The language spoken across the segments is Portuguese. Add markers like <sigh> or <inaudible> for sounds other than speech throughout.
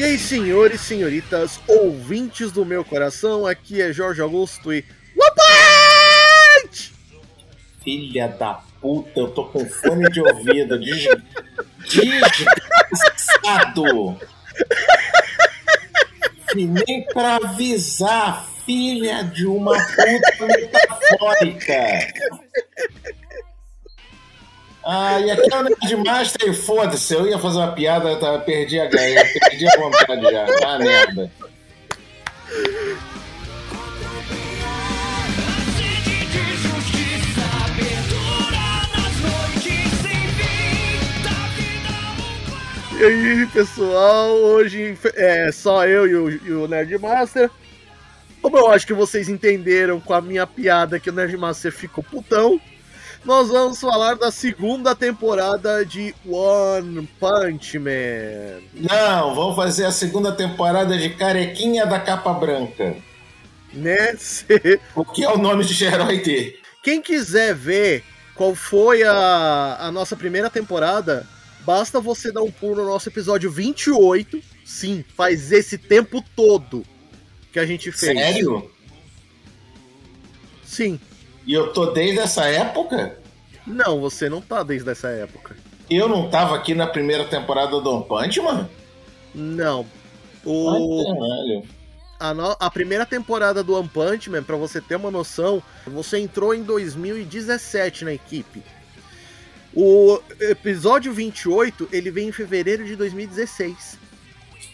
E aí, senhores senhoritas, ouvintes do meu coração, aqui é Jorge Augusto e. Wapite! Filha da puta, eu tô com fone de ouvido. Des... Desgraçado! E nem pra avisar, filha de uma puta metafórica! Ah, e aqui é o Nerd Master e foda-se, eu ia fazer uma piada, tá, perdi a ganha, perdi a vontade já. Ah, merda. E aí, pessoal, hoje é só eu e o, e o Nerd Master. Como eu acho que vocês entenderam com a minha piada que o Nerd Master ficou putão, nós vamos falar da segunda temporada de One Punch Man. Não, vamos fazer a segunda temporada de Carequinha da Capa Branca. Né? <laughs> O que é o nome de herói dele? Quem quiser ver qual foi a, a nossa primeira temporada, basta você dar um pulo no nosso episódio 28. Sim, faz esse tempo todo que a gente fez. Sério? Sim. E eu tô desde essa época? Não, você não tá desde essa época. Eu não tava aqui na primeira temporada do One Punch Man? Não. O, Ai, a, no- a primeira temporada do One Punch Man, pra você ter uma noção, você entrou em 2017 na equipe. O episódio 28, ele vem em fevereiro de 2016.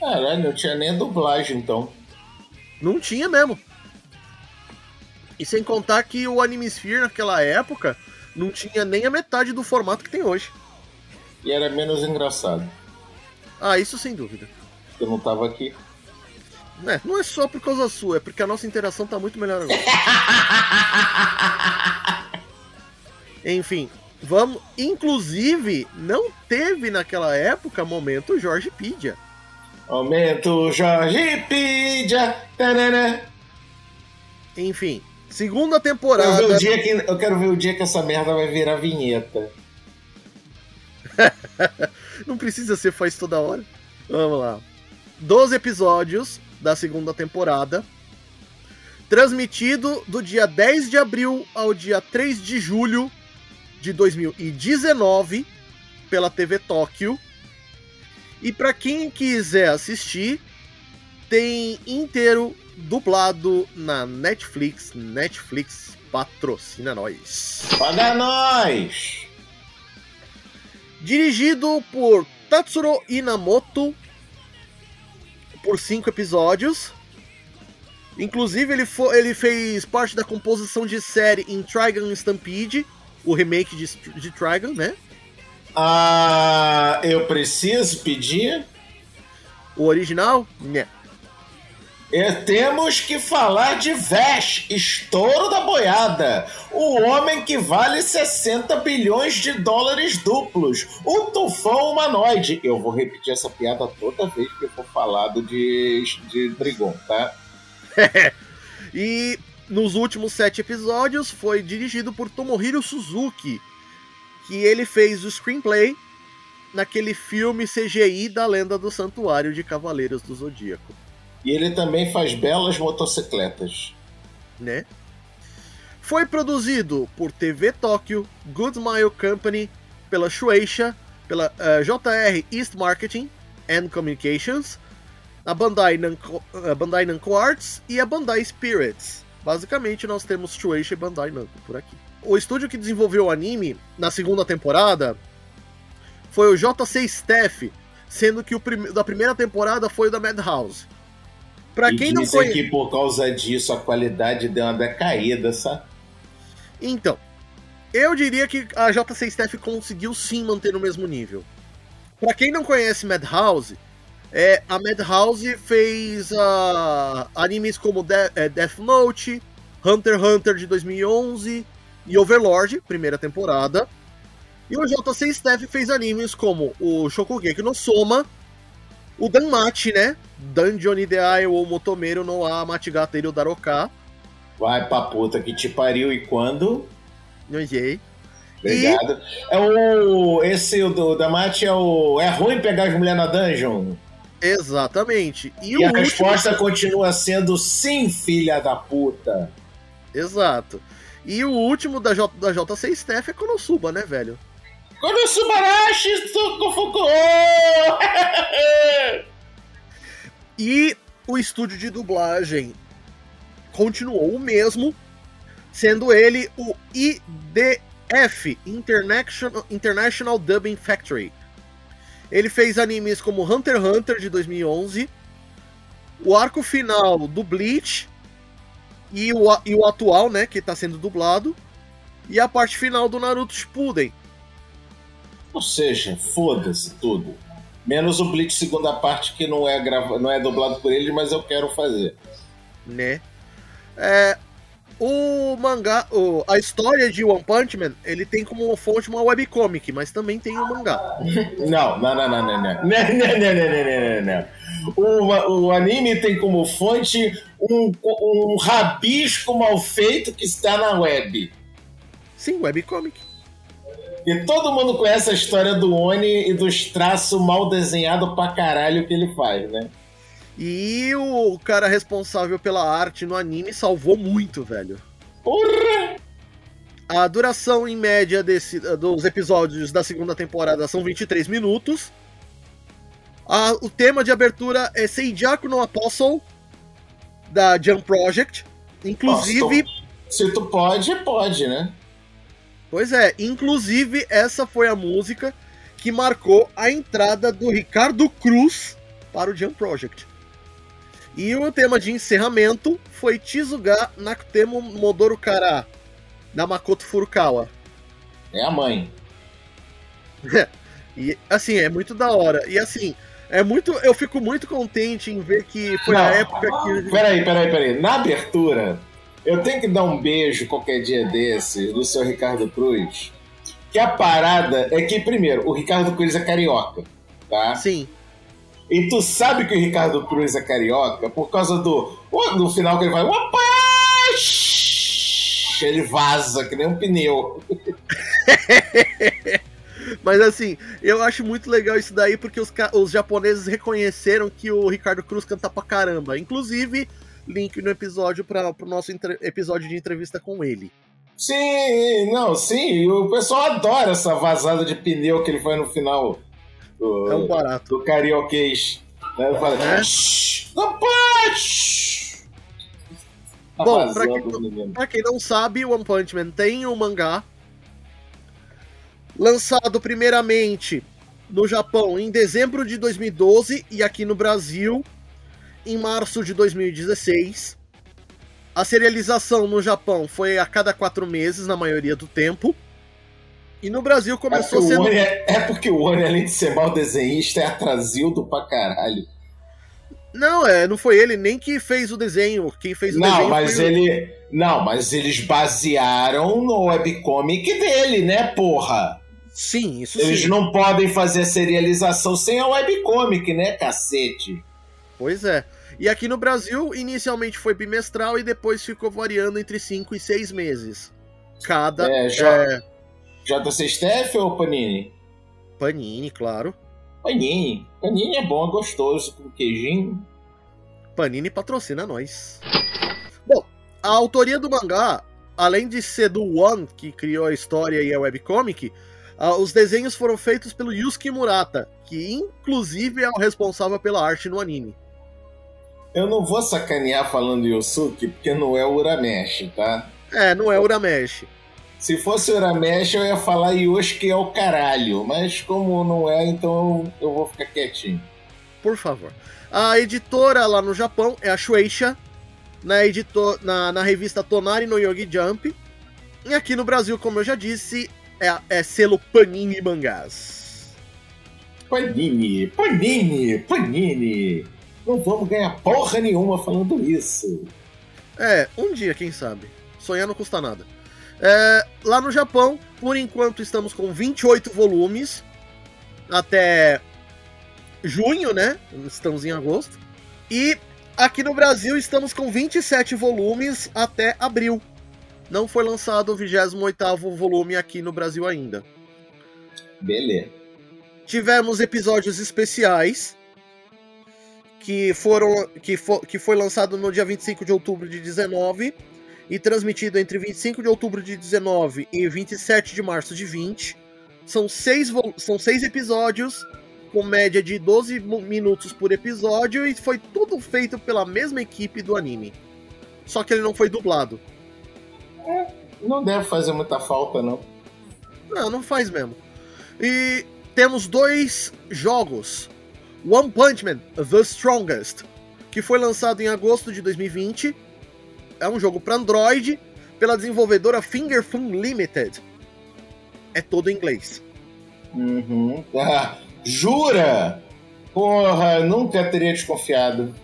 Caralho, não tinha nem a dublagem então. Não tinha mesmo. E sem contar que o Animesphere naquela época não tinha nem a metade do formato que tem hoje. E era menos engraçado. Ah, isso sem dúvida. Eu não tava aqui. É, não é só por causa sua, é porque a nossa interação tá muito melhor agora. <laughs> Enfim, vamos. Inclusive, não teve naquela época momento Jorge Pedia. Aumento Jorge tarará. Enfim, segunda Eu, temporada. dia que, eu quero ver o dia que essa merda vai virar vinheta. <laughs> Não precisa ser faz toda hora. Vamos lá. 12 episódios da segunda temporada. Transmitido do dia 10 de abril ao dia 3 de julho de 2019 pela TV Tóquio. E para quem quiser assistir, tem inteiro dublado na Netflix. Netflix patrocina nós. Paga nós! Dirigido por Tatsuro Inamoto por cinco episódios. Inclusive, ele, fo- ele fez parte da composição de série em Trigun Stampede, o remake de, de Trigun, né? Ah, eu preciso pedir. O original, né? É, temos que falar de Vash, estouro da boiada. O homem que vale 60 bilhões de dólares duplos. O tufão humanoide. Eu vou repetir essa piada toda vez que for falado de, de Drigon, tá? <laughs> E nos últimos sete episódios foi dirigido por Tomohiro Suzuki, que ele fez o screenplay naquele filme CGI da Lenda do Santuário de Cavaleiros do Zodíaco. E ele também faz belas motocicletas. né? Foi produzido por TV Tóquio, Good Smile Company, pela Shueisha, pela eh, JR East Marketing and Communications, a Bandai Namco, a Bandai Namco Arts e a Bandai Spirits. Basicamente, nós temos Shueisha e Bandai Namco por aqui. O estúdio que desenvolveu o anime na segunda temporada foi o JC Staff, sendo que o prim- da primeira temporada foi o da Madhouse. Pra e quem não conhece. que por causa disso a qualidade deu uma decaída, sabe? Então, eu diria que a JC Staff conseguiu sim manter no mesmo nível. Pra quem não conhece Madhouse, É, a Madhouse fez uh, animes como De é, Death Note, Hunter x Hunter de 2011 e Overlord, primeira temporada. E o JC Staff fez animes como o Shokugeki no Soma, o Danmachi, né? Dungeon Ideai ou Motomero no A Machigata o Daroka. Vai pra puta que te pariu e quando? Não sei. Obrigado. E... É o. Esse o do Damate é o. É ruim pegar as mulheres na dungeon? Exatamente. E, e a último... resposta continua sendo sim, filha da puta. Exato. E o último da, J, da JC Steph é Konosuba, né, velho? Konosubarashi Fuku! <laughs> e o estúdio de dublagem continuou o mesmo, sendo ele o IDF International, International Dubbing Factory. Ele fez animes como Hunter x Hunter de 2011, o arco final do Bleach e o, e o atual, né, que está sendo dublado, e a parte final do Naruto Shippuden. Ou seja, foda-se tudo. Menos o Bleach segunda parte que não é, grava... não é dublado por ele, mas eu quero fazer. Né? É, o mangá, o, a história de One Punch Man, ele tem como fonte uma webcomic, mas também tem um mangá. <laughs> Não, não, não, não, não, não. Não, não, não, não, não, não. O, o anime tem como fonte um, um rabisco mal feito que está na web. Sim, webcomic. E todo mundo conhece a história do Oni e dos traços mal desenhados pra caralho que ele faz, né? E o cara responsável pela arte no anime salvou muito, velho. Porra! A duração em média desse, dos episódios da segunda temporada são 23 minutos. A, o tema de abertura é Seijaku no Apostle, da Jump Project. Inclusive. Se tu pode, pode, né? Pois é, inclusive essa foi a música que marcou a entrada do Ricardo Cruz para o Jump Project. E o tema de encerramento foi Chizuga Nakutemo Modoru Kara, da Makoto Furukawa. É a mãe. <laughs> e assim, é muito da hora. E assim, é muito. Eu fico muito contente em ver que foi Não, a época que. Peraí, peraí, peraí. Na abertura, eu tenho que dar um beijo qualquer dia desse do seu Ricardo Cruz. Que a parada é que, primeiro, o Ricardo Cruz é carioca, tá? Sim. E tu sabe que o Ricardo Cruz é carioca por causa do. No final que ele vai. Opa! Ele vaza, que nem um pneu. <laughs> Mas assim, eu acho muito legal isso daí porque os, os japoneses reconheceram que o Ricardo Cruz canta pra caramba. Inclusive, link no episódio para o nosso episódio de entrevista com ele. Sim, não, sim. O pessoal adora essa vazada de pneu que ele faz no final do, é um barato. do carioquês. Né? Fala, é? Tá Bom, pra quem, pra quem, não sabe, One Punch Man tem um mangá lançado primeiramente no Japão em dezembro de 2012 e aqui no Brasil em março de 2016. A serialização no Japão foi a cada quatro meses, na maioria do tempo. E no Brasil começou é sendo. É, é, porque o Oni, além de ser mal desenhista, é atrasildo pra caralho. Não, é, não foi ele nem que fez o desenho. Quem fez o não, desenho. Mas ele. O... Não, mas eles basearam no webcomic dele, né, porra? Sim, isso eles sim. Eles não podem fazer a serialização sem a webcomic, né, cacete? Pois é. E aqui no Brasil, inicialmente foi bimestral e depois ficou variando entre 5 e 6 meses. Cada. É, já. É... JC Steph ou Panini? Panini, claro. Panini. Panini é bom, é gostoso, com queijinho. Panini patrocina nós. Bom, a autoria do mangá, além de ser do One, que criou a história e a webcomic, uh, os desenhos foram feitos pelo Yusuke Murata, que inclusive é o responsável pela arte no anime. Eu não vou sacanear falando Yusuke, porque não é Urameshi, tá? É, não é Urameshi. Se fosse Uramesh, eu ia falar Yoshi é o caralho. Mas como não é, então eu vou ficar quietinho. Por favor. A editora lá no Japão é a Shueisha. Na, editor, na, na revista Tonari no Yogi Jump. E aqui no Brasil, como eu já disse, é, é selo Panini Mangás. Panini, Panini, Panini. Não vamos ganhar porra nenhuma falando isso. É, um dia, quem sabe. Sonhar não custa nada. É, lá no Japão, por enquanto, estamos com 28 volumes. Até junho, né? Estamos em agosto. E aqui no Brasil, estamos com 27 volumes até abril. Não foi lançado o 28 volume aqui no Brasil ainda. Beleza. Tivemos episódios especiais que foram que, for, que foi lançado no dia 25 de outubro de 19 e transmitido entre 25 de outubro de 19 e 27 de março de 20. São seis, são seis episódios com média de 12 minutos por episódio e foi tudo feito pela mesma equipe do anime. Só que ele não foi dublado. É, não deve fazer muita falta, não. Não, não faz mesmo. E temos dois jogos. One Punch Man The Strongest, que foi lançado em agosto de 2020. É um jogo para Android pela desenvolvedora Finger Fun Limited. É todo em inglês. Uhum. Ah, jura? Porra, nunca teria desconfiado.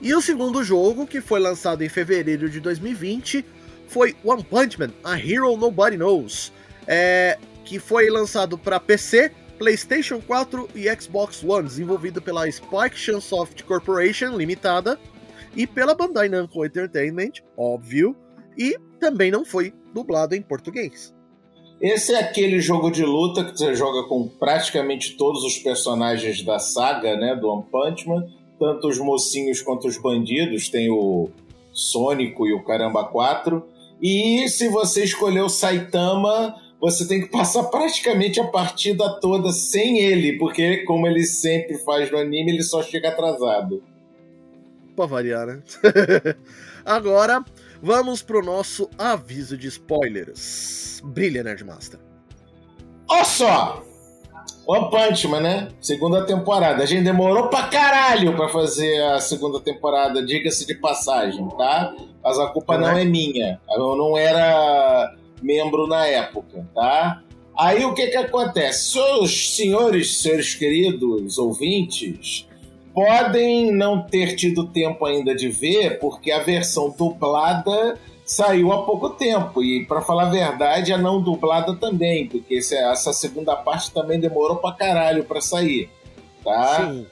E o segundo jogo, que foi lançado em fevereiro de 2020, foi One Punch Man, A Hero Nobody Knows. É, que foi lançado para PC, PlayStation 4 e Xbox One, desenvolvido pela Spike Chunsoft Corporation Limitada e pela Bandai Namco Entertainment, óbvio, e também não foi dublado em português. Esse é aquele jogo de luta que você joga com praticamente todos os personagens da saga, né, do One Punch Man, tanto os mocinhos quanto os bandidos, tem o Sônico e o Caramba 4. E se você escolher o Saitama, você tem que passar praticamente a partida toda sem ele, porque como ele sempre faz no anime, ele só chega atrasado. Pra variar, né? <laughs> Agora, vamos pro nosso aviso de spoilers. Brilha, Nerdmaster. Olha só! One Punch Man, né? Segunda temporada. A gente demorou pra caralho pra fazer a segunda temporada, diga-se de passagem, tá? Mas a culpa não, não é? é minha. Eu não era membro na época, tá? Aí o que que acontece? Os senhores, senhores queridos ouvintes, podem não ter tido tempo ainda de ver, porque a versão dublada saiu há pouco tempo. E, para falar a verdade, a não dublada também, porque essa segunda parte também demorou pra caralho pra sair. Tá? Sim.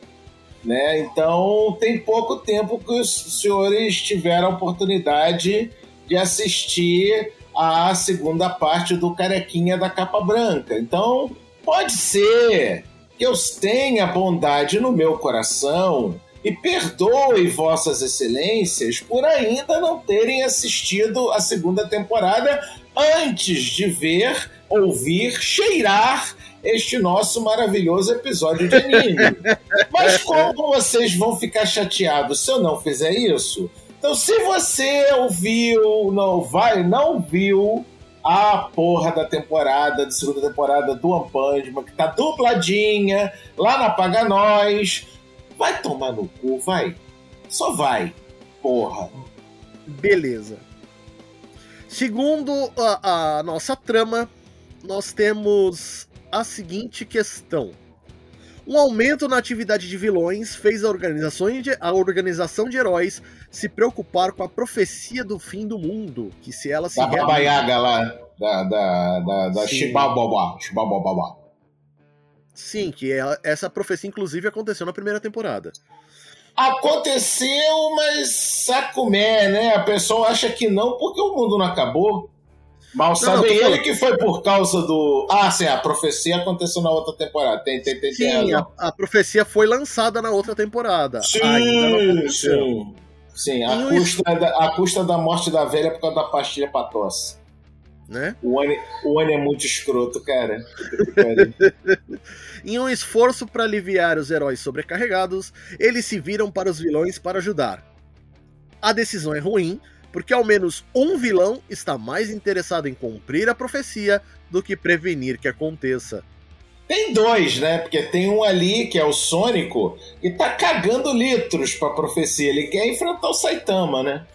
Né? Então, tem pouco tempo que os senhores tiveram a oportunidade de assistir a segunda parte do Carequinha da Capa Branca. Então, pode ser que eu tenha bondade no meu coração e perdoe vossas excelências por ainda não terem assistido a segunda temporada antes de ver, ouvir, cheirar este nosso maravilhoso episódio de anime. <laughs> Mas como vocês vão ficar chateados se eu não fizer isso? Então, se você ouviu, não vai, não viu a porra da temporada, da segunda temporada do Man, que tá dubladinha, lá na Paga Nós, vai tomar no cu, vai. Só vai, porra. Beleza. Segundo a, a nossa trama, nós temos a seguinte questão. Um aumento na atividade de vilões fez a organização de, a organização de heróis se preocupar com a profecia do fim do mundo, que se ela se da Baba Yaga lá, da, da, da, da Shibababa, Shibababa. Sim, que é, essa profecia inclusive aconteceu na primeira temporada. Aconteceu, mas sacumé, né? A pessoa acha que não porque o mundo não acabou. Mal sabe ele falando... que foi por causa do. Ah, sim, a profecia aconteceu na outra temporada. Tem, tem, tem, sim, a, a, profecia foi lançada na outra temporada. Sim, sim. Sim, a custa, da, a custa da morte da velha por causa da pastilha pra tosse. Né? O Oni, o Oni é muito escroto, cara. <laughs> em um esforço para aliviar os heróis sobrecarregados, eles se viram para os vilões para ajudar. A decisão é ruim, porque ao menos um vilão está mais interessado em cumprir a profecia do que prevenir que aconteça. Tem dois, né? Porque tem um ali, que é o Sônico, e tá cagando litros pra profecia. Ele quer enfrentar o Saitama, né?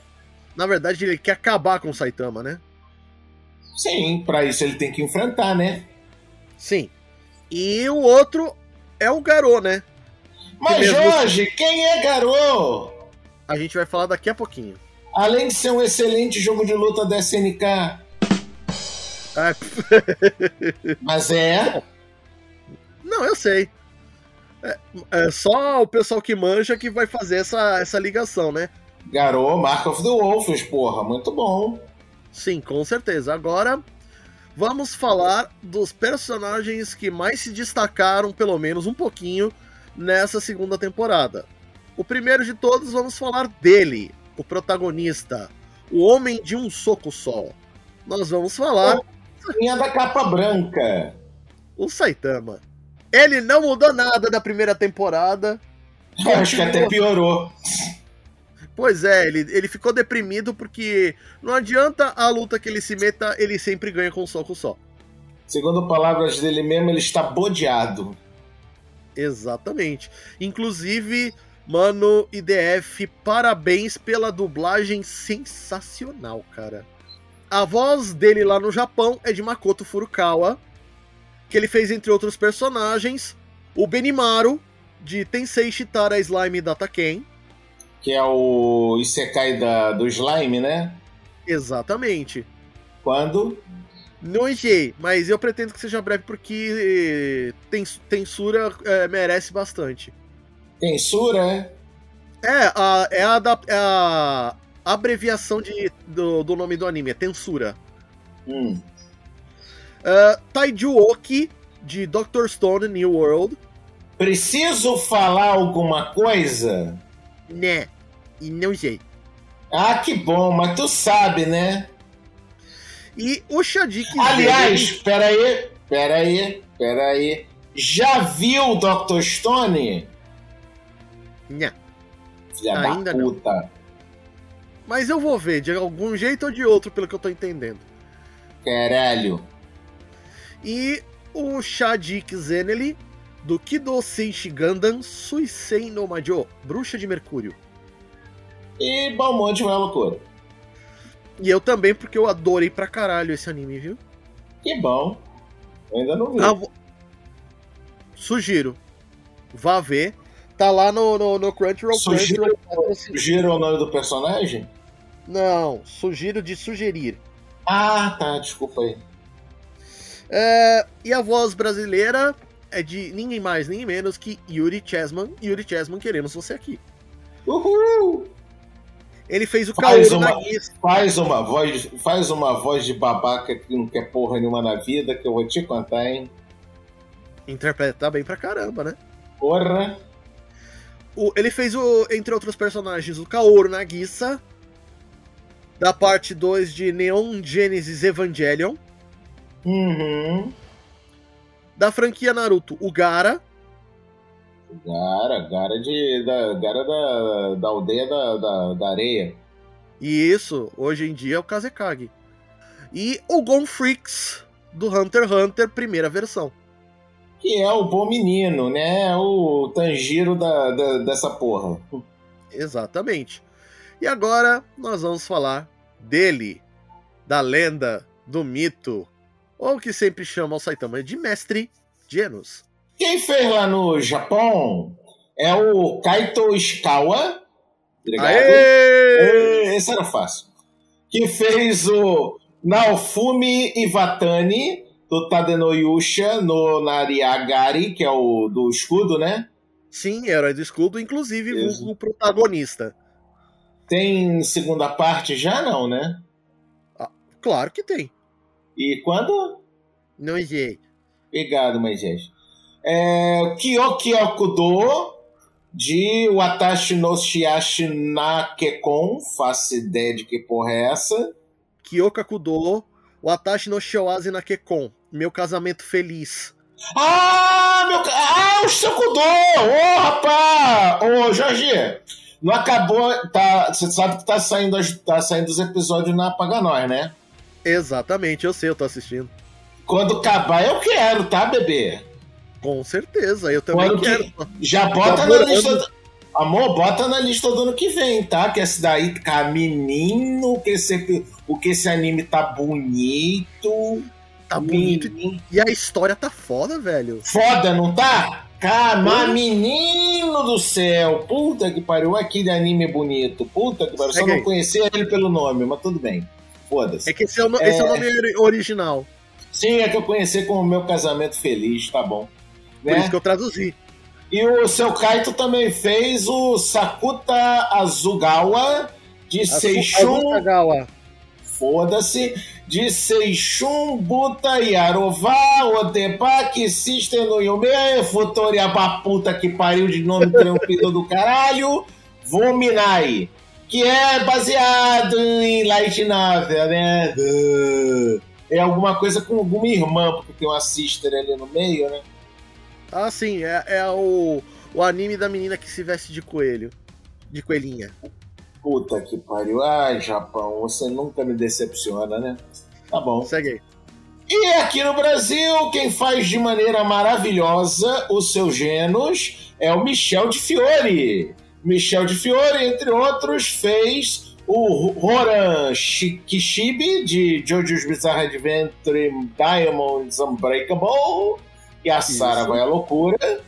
Na verdade, ele quer acabar com o Saitama, né? Sim, para isso ele tem que enfrentar, né? Sim. E o outro é o Garou, né? Mas, mesmo- Jorge, quem é Garou? A gente vai falar daqui a pouquinho. Além de ser um excelente jogo de luta da SNK. Ah, <laughs> Mas é. não, eu sei. É, é só o pessoal que manja que vai fazer essa, essa ligação, né? Garou, Mark of the Wolves, porra, muito bom. Sim, com certeza. Agora vamos falar dos personagens que mais se destacaram, pelo menos um pouquinho, nessa segunda temporada. O primeiro de todos, vamos falar dele, o protagonista, o homem de um soco só. Nós vamos falar Minha da capa branca. o Saitama. Ele não mudou nada da primeira temporada. Eu acho que até piorou. Pois é, ele, ele ficou deprimido porque não adianta a luta que ele se meta, ele sempre ganha com um soco só. Segundo palavras dele mesmo, ele está bodeado. Exatamente. Inclusive, mano, IDF, parabéns pela dublagem sensacional, cara. A voz dele lá no Japão é de Makoto Furukawa, que ele fez entre outros personagens, o Benimaru de Tensei Shitara Slime Dataken. Que é o Isekai da, do Slime, né? Exatamente. Quando? Não enviei, mas eu pretendo que seja breve porque eh, Tens- Tensura eh, merece bastante. Tensura, é? É, a, é, a, adap- é a abreviação de, do, do nome do anime, é Tensura. Hum. Uh, Taiju Oki, de Dr. Stone New World. Preciso falar alguma coisa? Né, e não sei. Ah, que bom, mas tu sabe, né? E o Shadik Aliás, peraí, peraí, peraí. Já viu o Dr. Stone? Né, Filha Ainda da não. puta. mas eu vou ver, de algum jeito ou de outro, pelo que eu tô entendendo. Caralho. E o Shadik Zeneli, do Kido Seishi Gundam Suisei no Majo, Bruxa de Mercúrio. E Balmonte vai à loucura. E eu também, porque eu adorei pra caralho esse anime, viu? Que bom. Eu ainda não vi. Ah, vo- Sugiro. Vá ver. Tá lá no, no, no Crunchyroll. Sugiro- Crunchyroll patrocina- Gira o nome do personagem? Não, sugiro de sugerir. Ah, tá, desculpa aí. É, e a voz brasileira é de ninguém mais, ninguém menos que Yuri Chessman. Yuri Chessman, queremos você aqui. Uhul! Ele fez o Faz Kaoru uma-. Faz uma voz, faz uma voz de babaca que não quer porra nenhuma na vida, que eu vou te contar, hein? Interpreta bem pra caramba, né? Porra! O- ele fez, o, entre outros personagens, o Kaoru Nagisa. Da parte 2 de Neon Genesis Evangelion. Uhum. Da franquia Naruto, o Gara. Gara, Gara de. Da, Gara da, da aldeia da, da, da areia. E isso, hoje em dia, é o Kazekage. E o Gon Freaks, do Hunter x Hunter, primeira versão. Que é o bom menino, né? O Tanjiro da, da- dessa porra. Exatamente. E agora nós vamos falar dele, da lenda, do mito, ou que sempre chama o Saitama de Mestre Genos. Quem fez lá no Japão é o Kaito Ishikawa. Obrigado. Aê! É, Esse era fácil. Que fez o Naofumi Iwatani do Tadenoyusha no Nariagari, que é o do escudo, né? Sim, herói do escudo, inclusive Isso. o protagonista. Tem segunda parte já, não, né? Claro que tem. E quando? Não sei. Obrigado, Moisés. É, Kyoki Akudo de Watashi no Shiashi Nakekon. Faço ideia de que porra é essa. Kyoka Kudo, o Atashi no Showazi na Kekon. Meu casamento feliz. Ah, meu. Ah, o Kudo! Ô, rapá! Ô, Jorge, não acabou. Tá, você sabe que tá saindo, tá saindo os episódios na Apaga Nós, né? Exatamente, eu sei, eu tô assistindo. Quando acabar, eu quero, tá, bebê? Com certeza, eu também Quando que- quero. Já bota Tá na adorando. lista. do- Amor, bota na lista do ano que vem, tá? Que esse daí, cara, menino, que esse, o que esse anime tá bonito. Tá bonito. menino. E a história tá foda, velho. Foda, não tá? Cara, mas menino do céu! Puta que pariu, aquele anime bonito. Puta que pariu. Só Segue não conhecia ele pelo nome, mas tudo bem. Foda-se. É que esse é o, no- esse é o nome ori- original. Sim, é que eu conheci como Meu Casamento Feliz, tá bom. Por Né? isso que eu traduzi. E o seu Kaito também fez o Sakuta Azugawa de A Su- a Seishun. Foda-se. De Seishun Buta Yarová, Otepaki, Sister no Yume, Futoriaba puta que pariu de nome tranquilo do caralho, Vominai. Que é baseado em Light Novel, né? É alguma coisa com alguma irmã, porque tem uma sister ali no meio, né? Ah, sim, é, é o, o anime da menina que se veste de coelho. De coelhinha. Puta que pariu. Ai, Japão, você nunca me decepciona, né? Tá bom. Segue aí. E aqui no Brasil, quem faz de maneira maravilhosa os seus genos é o Michel de Fiore. Michel de Fiore, entre outros, fez o Horan Shi- Kishibe de JoJo's Bizarre Adventure Diamonds Unbreakable e a. Sarah vai à loucura.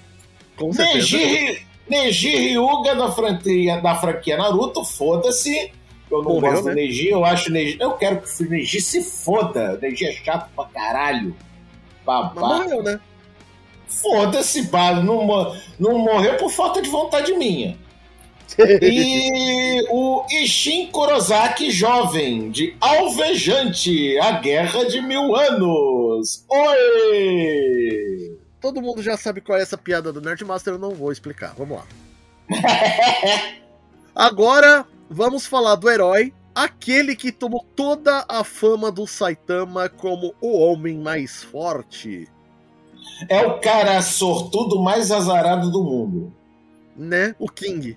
Com certeza. Neji, Neji Ryuga da franquia, da franquia Naruto, foda-se. Eu não Morreu, gosto do né? Neji, eu acho Neji. Eu quero que o Neji se foda. Neji é chato pra caralho. Babá. morreu, né? Foda-se. Não, não morreu por falta de vontade minha. E o Ishin Kurosaki jovem, de Alvejante, a Guerra de Mil Anos. Oi! Todo mundo já sabe qual é essa piada do Nerdmaster, eu não vou explicar. Vamos lá. <laughs> Agora, vamos falar do herói, aquele que tomou toda a fama do Saitama como o homem mais forte, É o cara sortudo mais azarado do mundo. né? O King.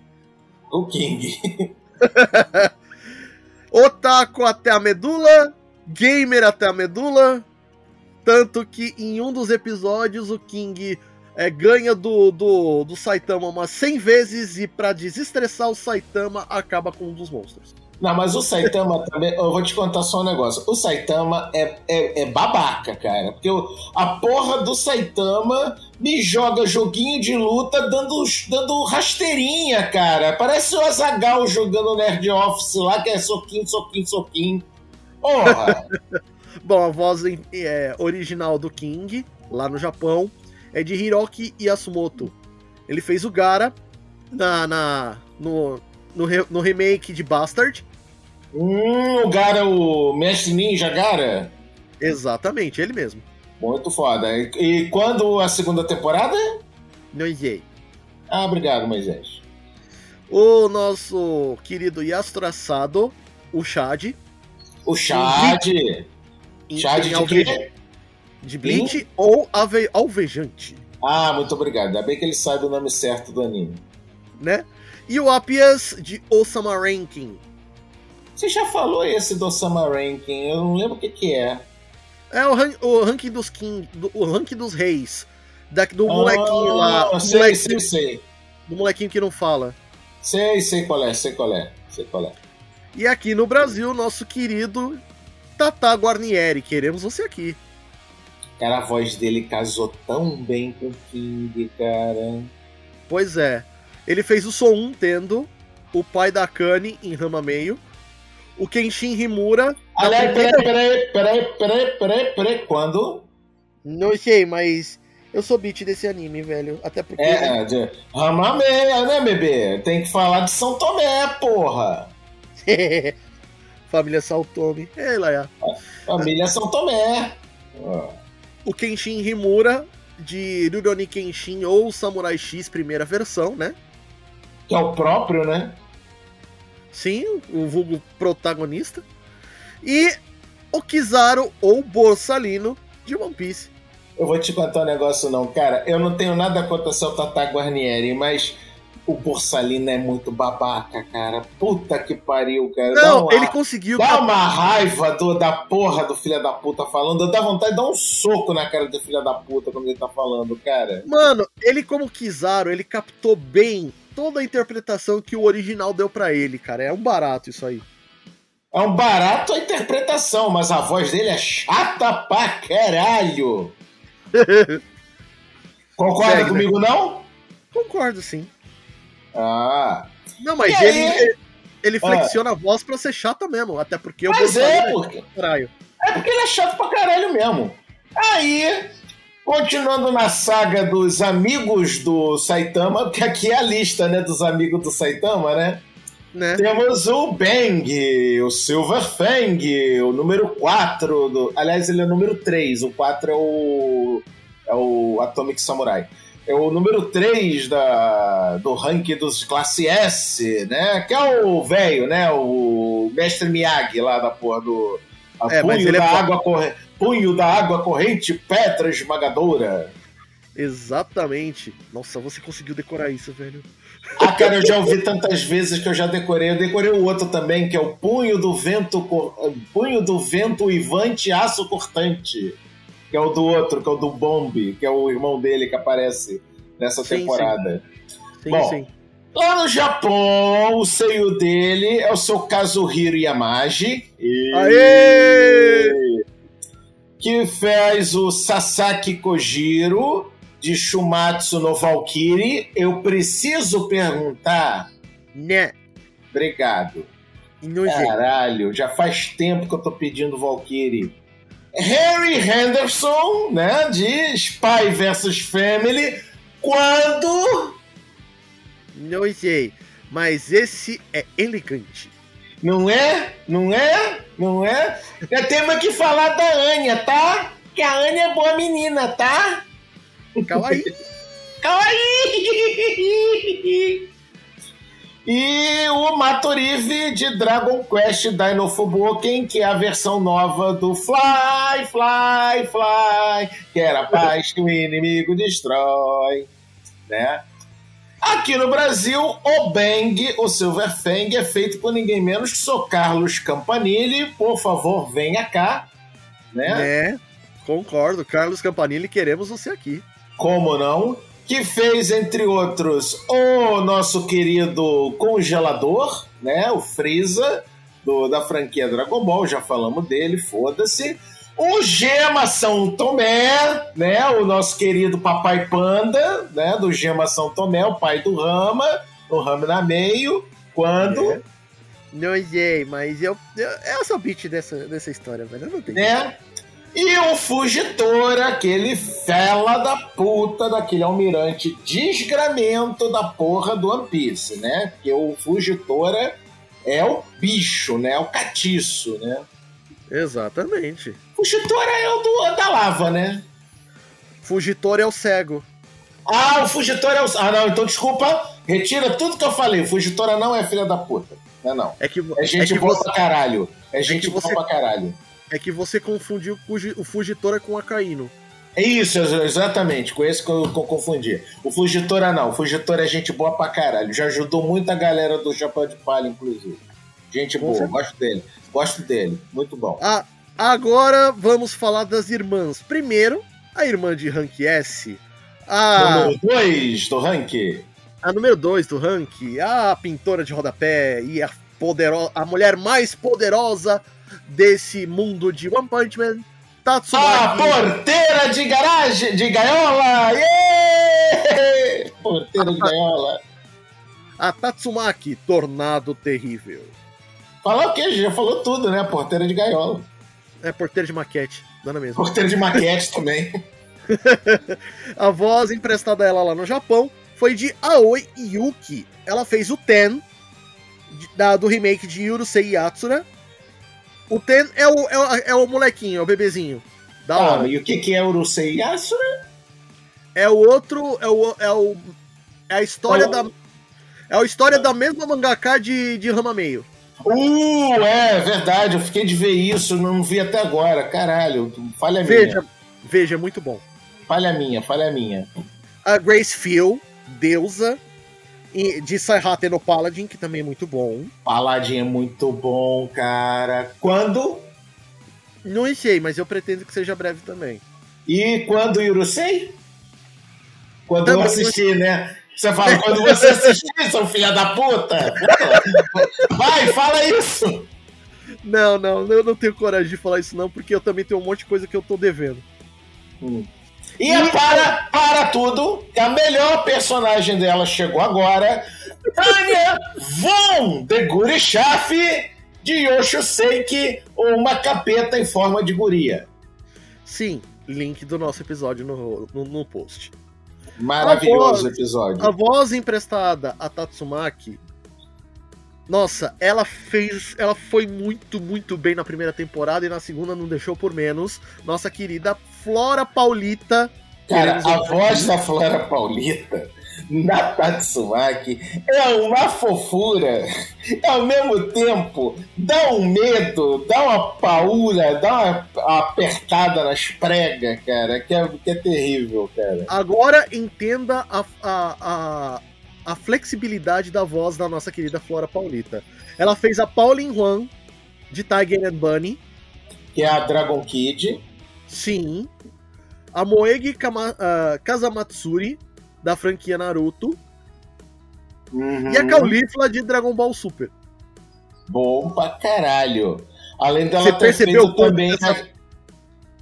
O King. <laughs> Otaku até a medula, gamer até a medula. Tanto que em um dos episódios o King é, ganha do, do, do Saitama umas 100 vezes e pra desestressar o Saitama acaba com um dos monstros. Não, mas o Saitama também. Eu vou te contar só um negócio. O Saitama é, é, é babaca, cara. Porque o- a porra do Saitama me joga joguinho de luta dando, dando rasteirinha, cara. Parece o Azagal jogando Nerd Office lá, que é soquinho, soquinho, soquinho. Porra! <laughs> Bom, a voz é, original do King, lá no Japão, é de Hiroki Yasumoto. Ele fez o Gara na, na, no, no, re- no remake de Bastard. hum, o Gara, o Mestre Ninja Gara. Exatamente, ele mesmo. Muito foda. E, e quando a segunda temporada? Noizei. Ah, obrigado, Moisés. O nosso querido Yasutro Asado, o Shad, O Chad. Chad em de Alve- quê? de Bleach ou Ave- Alvejante, Ah, muito obrigado. Ainda bem que ele sabe o nome certo do anime. né? E o Apias de Osama Ranking. Você já falou esse do Osama Ranking, eu não lembro o que que é. É o, ran- o ranking dos King, do, o ranking dos reis. Da, do molequinho lá. Do sei, molequinho, sei, sei. do molequinho que não fala. Sei, sei qual é, sei qual é, sei qual é. E aqui no Brasil, nosso querido Tata Guarnieri. Queremos você aqui. Cara, a voz dele casou tão bem com o King, cara. Pois é. Ele fez o Son tendo o pai da Kani em Rama Meio. O Kenshin Himura. Aliás, primeira- peraí, peraí, peraí, peraí, peraí, peraí, quando? Não sei, mas eu sou beat desse anime, velho. Até porque. É, de Ramameia, né, bebê? Tem que falar de São Tomé, porra. <laughs> Família Saltome. Ei, Laia. Família São Tomé. O Kenshin Himura de Rurouni Kenshin ou Samurai X, primeira versão, né? Que é o próprio, né? Sim, o vulgo protagonista. E o Kizaru ou Borsalino de One Piece. Eu vou te contar um negócio não, cara. Eu não tenho nada contra seu Tata Guarnieri, mas o Borsalino é muito babaca, cara. Puta que pariu, cara. Não, uma- ele conseguiu. Dá uma raiva do, da porra do filho da puta falando. Dá vontade de dar um soco na cara do filho da puta quando ele tá falando, cara. Mano, ele como Kizaru, ele captou bem toda a interpretação que o original deu pra ele, cara. É um barato isso aí. É um barato a interpretação, mas a voz dele é chata pra caralho. <laughs> Concorda Segue, comigo, não? Concordo, sim. Ah. Não, mas E ele, aí? ele Ah. flexiona a voz pra ser chata mesmo. Até porque eu Mas vou é, fazer porque. caralho. É porque ele é chato pra caralho mesmo. Aí, continuando na saga dos amigos do Saitama, porque aqui é a lista, né, dos amigos do Saitama, né? Né? Temos o Bang, o Silver Fang, o número 4 do. Aliás, ele é o número 3, o 4 é o. é o Atomic Samurai. É o número 3 da, do ranking dos classe S, né? Que é o velho, né? O Mestre Miyagi lá da porra do. A É, punho, é da foda. água corre... punho da água corrente, pedra esmagadora. Exatamente. Nossa, você conseguiu decorar isso, velho. Ah, cara, eu já ouvi tantas vezes que eu já decorei. Eu decorei o outro também, que é o punho do vento, punho do vento uivante aço cortante. Que é o do outro, que é o do Bomb, que é o irmão dele que aparece nessa Sim, temporada. Sim, Bom. sim. Lá no Japão, o seio dele é o seu Kazuhiro Yamagi. E- Aê! Que faz o Sasaki Kojiro de Shumatsu no Valkyrie. Eu preciso perguntar. Né? Obrigado. Caralho, já faz tempo que eu tô pedindo Valkyrie. Harry Henderson, né, de Spy vs Family, quando Não sei. Mas esse é elegante. Não é? Não é? Não é? Já temos que falar da Anya, tá? Que a Anya é boa menina, tá? Kawaii. <laughs> Kawaii! <laughs> E o Matorive de Dragon Quest Dino Fuboken, que é a versão nova do Fly, Fly, Fly, que era a paz que o inimigo destrói, né? Aqui no Brasil, o Bang, o Silver Fang, é feito por ninguém menos que sou Carlos Campanile. Por favor, venha cá, né? né? Concordo. Carlos Campanile, queremos você aqui. como não, que fez, entre outros, o nosso querido congelador, né? O Freeza, do, da franquia Dragon Ball, já falamos dele, foda-se. O Gema São Tomé, né? O nosso querido Papai Panda, né? Do Gema São Tomé, o pai do Rama, o Rama na meio, quando, É. Não sei, mas eu, eu, eu sou beat dessa, dessa história, velho. Eu não tenho. né? E o Fugitora, aquele fela da puta daquele almirante desgramento da porra do One Piece, né? Porque o Fugitora é o bicho, né? O catiço, né? Exatamente. Fugitora é o do, da lava, né? Fugitor é o cego. Ah, o Fugitora é o. Ah, não, então desculpa. Retira tudo que eu falei. O Fugitora não é filha da puta. Não é não. É que, É gente é boa você, pra caralho. É gente que boa você- pra caralho. É que você confundiu o Fugi- o Fugitora com o Akaino. É isso, ex- exatamente. Com esse que eu, que eu confundi. O Fugitora não. O Fugitora é gente boa pra caralho. Já ajudou muita galera do Chapéu de Palha, inclusive. Gente Com boa, certeza. gosto dele. Gosto dele. Muito bom. Ah, agora vamos falar das irmãs. Primeiro, a irmã de Rank S. A, Número 2 do rank. a número 2 do Rank, a pintora de rodapé e a, podero, a mulher mais poderosa desse mundo de One Punch Man, A Tatsumaki. porteira de garagem, de gaiola! Yeah! Porteira de gaiola. A Tatsumaki, Tornado Terrível. Falar o quê? Já falou tudo, né? Porteira de gaiola. É porteira de maquete, dona mesmo. Porteira de maquete também. <laughs> A voz emprestada a ela lá no Japão foi de Aoi Yuki. Ela fez o Ten da- do remake de Yurusei Yatsura. O Ten é o, é, o, é o molequinho, é o bebezinho. Da Ah, hora. e o que, que é Urusei Yasura? É o outro. É, o, é, o, é a história Oh. da. É a história da mesma mangaka de, de Rama Meio. Uh, é verdade, eu fiquei de ver isso, não vi até agora. Caralho, falha Veja, minha. veja, é muito bom. Falha minha, falha minha. A Grace Field, deusa, e- de Saihate no Paladin, que também é muito bom. Paladin é muito bom, cara. Quando? Não sei, mas eu pretendo que seja breve também. E quando Yurusei? Quando Também. eu assisti, né? Você fala, quando você assistir, seu filho da puta! <laughs> Vai, fala isso! Não, não, eu não tenho coragem de falar isso não, porque eu também tenho um monte de coisa que eu tô devendo. Hum. E, e para, para tudo, que a melhor personagem dela chegou agora, Tanya Von de Gurishaf de Yosho Seiki, uma capeta em forma de guria. Sim, link do nosso episódio no, no, no post. Maravilhoso voz, episódio. A voz emprestada a Tatsumaki. Nossa, ela fez. Ela foi muito, muito bem na primeira temporada e na segunda não deixou por menos. Nossa querida Flora Paulita. Cara, a voz da Flora Paulita na Tatsumaki é uma fofura. Ao mesmo tempo, dá um medo, dá uma paura, dá uma, uma apertada nas pregas, cara, que é, que é terrível, cara. Agora entenda a, a, a, a flexibilidade da voz da nossa querida Flora Paulita. Ela fez a Pauline Juan de Tiger and Bunny. Que é a Dragon Kid. Sim. A Moegi Kama, uh, Kazamatsuri da franquia Naruto. Uhum. E a Caulifla de Dragon Ball Super. Bom pra caralho. Além dela Você ter feito também. Dessa...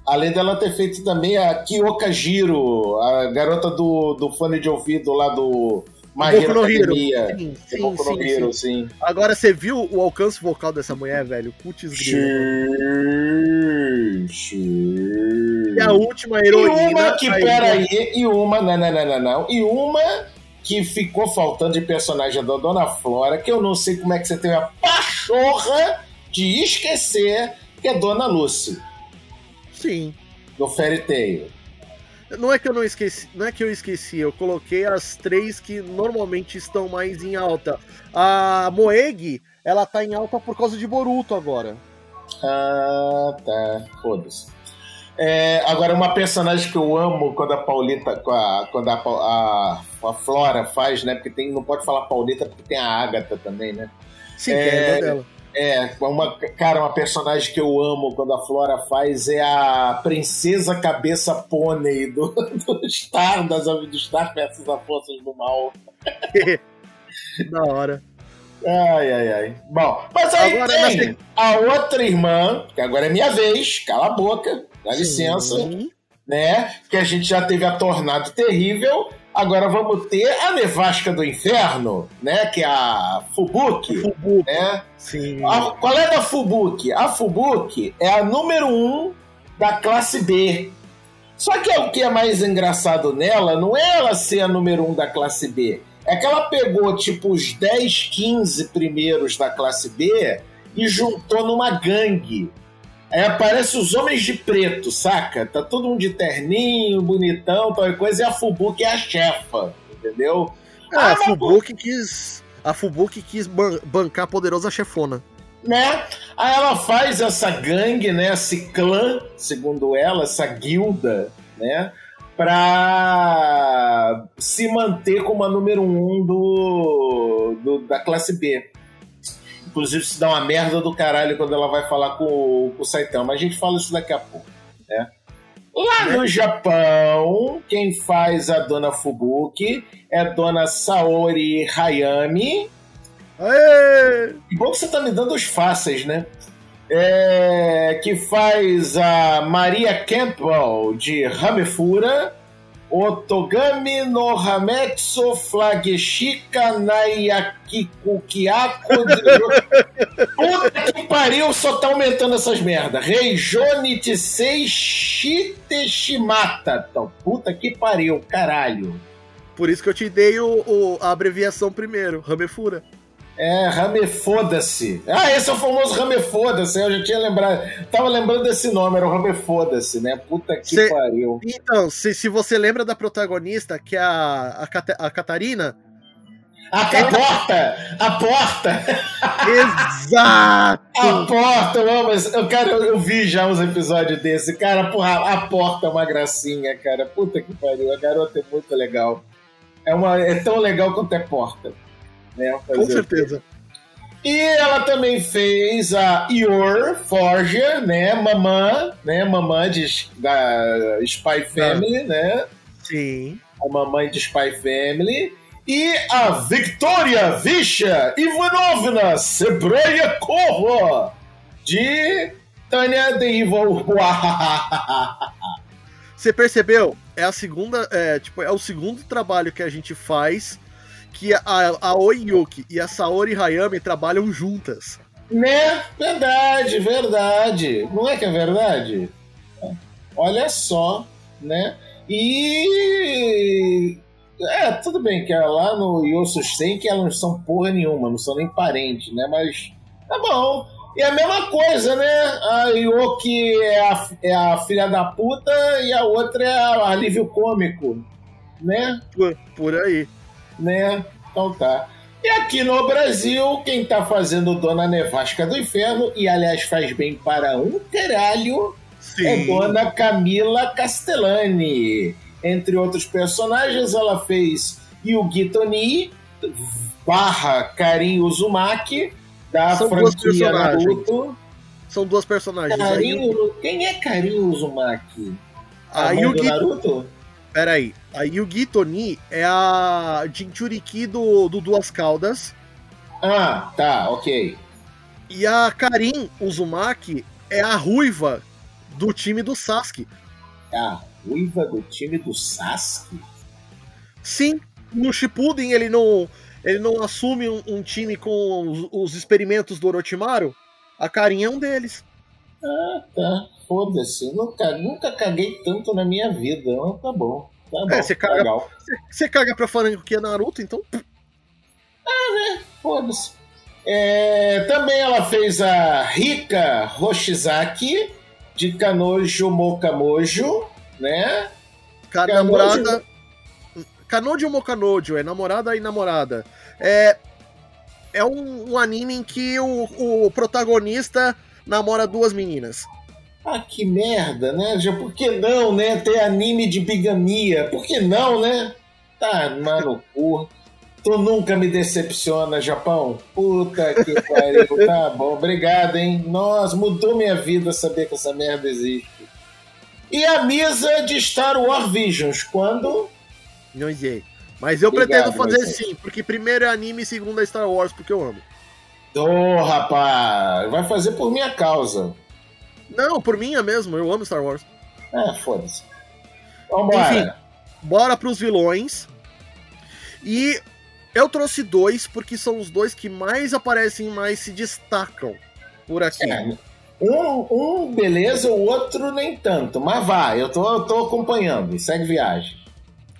Além dela ter feito também a Kyoka Jiro, a garota do, do fone de ouvido lá do Magia Academia. Sim, sim, sim, Hero, sim, Agora, você viu o alcance vocal dessa mulher, velho? Putz E a última heroína... E uma que, peraí, e uma... Não, não, não, não, não. E uma que ficou faltando de personagem da Dona Flora, que eu não sei como é que você teve a pachorra de esquecer, que é Dona Lucy. Sim. No Fairy Tail. Não é que eu não esqueci, não é que eu esqueci, eu coloquei as três que normalmente estão mais em alta. A Moeg, ela tá em alta por causa de Boruto agora. Ah, tá. Foda-se. É, agora, uma personagem que eu amo quando a Paulita, quando a, a, a, Flora faz, né? Porque tem, não pode falar Paulita porque tem a Agatha também, né? Sim, é, que é dela. É, uma, cara, uma personagem que eu amo quando a Flora faz é a Princesa Cabeça Pônei do, <laughs> do Star, das do Star versus as Forças do Mal. <laughs> da hora. Ai, ai, ai. Bom, mas aí agora, tem a outra irmã, que agora é minha vez, cala a boca, dá licença, Sim. né? Que a gente já teve a Tornado Terrível, Agora vamos ter a Nevasca do Inferno, né? Que é a Fubuki. Fubuki. Né? Sim. A, qual é da Fubuki? A Fubuki é a número um da classe B. Só que é o que é mais engraçado nela não é ela ser a número um da classe B. É que ela pegou, tipo, os 10, 15 primeiros da classe B e juntou numa gangue. Aí aparece os homens de preto, saca? Tá todo mundo de terninho, bonitão, tal coisa, e a Fubu que é a chefa, entendeu? É, ah, a Fubu que quis. A Fubu que quis bancar a poderosa chefona. Né? Aí ela faz essa gangue, né? Esse clã, segundo ela, essa guilda, né? Pra se manter como a número um do, do da classe B. Inclusive, se dá uma merda do caralho quando ela vai falar com o, com o Saitama. Mas a gente fala isso daqui a pouco, né? Lá no Japão, quem faz a Dona Fubuki é a Dona Saori Hayami. Aê! Bom que você tá me dando os fáceis, né? É, que faz a Maria Campbell de Ramefura. Otogami no Hametsu Flagshika Nayakikukiako de... <laughs> Puta que pariu, só tá aumentando essas merda. Reijoni Tisei Shiteshimata. Então, puta que pariu, caralho. Por isso que eu te dei o, o a abreviação primeiro, Ramefura. É, Rame Foda-se. Ah, esse é o famoso Rame Foda-se. Eu já tinha lembrado. Tava lembrando desse nome, era o Rame Foda-se, né? Puta que Cê... pariu. Então, se, se você lembra da protagonista, que é a, a, Cat a Catarina. A, a porta! A porta! Exato! <laughs> A porta. Eu, cara, eu, eu vi já uns episódios desse. Cara, porra, a porta é uma gracinha, cara. Puta que pariu. A garota é muito legal. É, uma, é tão legal quanto é porta né? Com certeza. E ela também fez a Your Forger, né? Mamã, né? Mamã de, da Spy Family, né? Sim. A mamãe de Spy Family. E a Victoria Visha Ivanovna Sebreia Corro, de Tânia The Evil. <laughs> Você percebeu? é a segunda, é, tipo, é o segundo trabalho que a gente faz que a, a Oyuki e a Saori Hayami trabalham juntas. Né? Verdade, verdade. Não é que é verdade? Olha só, né? E. É, tudo bem que lá no Yosus tem que elas não são porra nenhuma, não são nem parentes, né? Mas tá bom. E a mesma coisa, né? A Yoki é a, é a filha da puta e a outra é a alívio cômico, né? Por, por aí. Né? Então tá. E aqui no Brasil, quem tá fazendo Dona Nevasca do Inferno, e aliás faz bem para um caralho, Sim. é Dona Camila Castellani. Entre outros personagens, ela fez Yugi Toni, barra Karin Uzumaki, da São franquia. Naruto. São duas personagens. Karin, quem é Karin Uzumaki? a A Yugi, Naruto? Peraí. A Yugi Toni é a Jinchuriki do, do Duas Caldas. Ah, tá, ok. E a Karin Uzumaki é a ruiva do time do Sasuke. A ruiva do time do Sasuke? Sim, no Shippuden ele não, ele não assume um, um time com os, os experimentos do Orochimaru. A Karin é um deles. Ah, tá. Foda-se. Nunca, nunca caguei tanto na minha vida. Ah, tá bom. Tá bom. É, você caga- Legal. Você caga pra falango que é Naruto, então. Foda-se. É, também ela fez a Rika Hoshizaki de Kanojo Mokamojo, né? Cara, Kanojo- namorada. Kanojo ou Mokanojo, é namorada e namorada. É. É um, um anime em que o, o protagonista namora duas meninas. Ah, que merda, né? Já por que não, né? Ter anime de bigamia. Por que não, né? Tá, mano, cu. Tu nunca me decepciona, Japão. Puta que <laughs> pariu. Tá bom, obrigado, hein? Nossa, mudou minha vida saber que essa merda existe. E a Misa de Star Wars Visions, quando? Não sei. Mas eu Obrigado, pretendo fazer sim, porque primeiro é anime e segundo é Star Wars, porque eu amo. Ô, rapaz, vai fazer por minha causa. Não, por minha mesmo, eu amo Star Wars. Ah, foda-se. Vambora. Enfim. Bora pros vilões. E eu trouxe dois, porque são os dois que mais aparecem e mais se destacam por aqui. É, um, um, beleza, o outro nem tanto. Mas vai, eu tô, eu tô acompanhando. Segue viagem.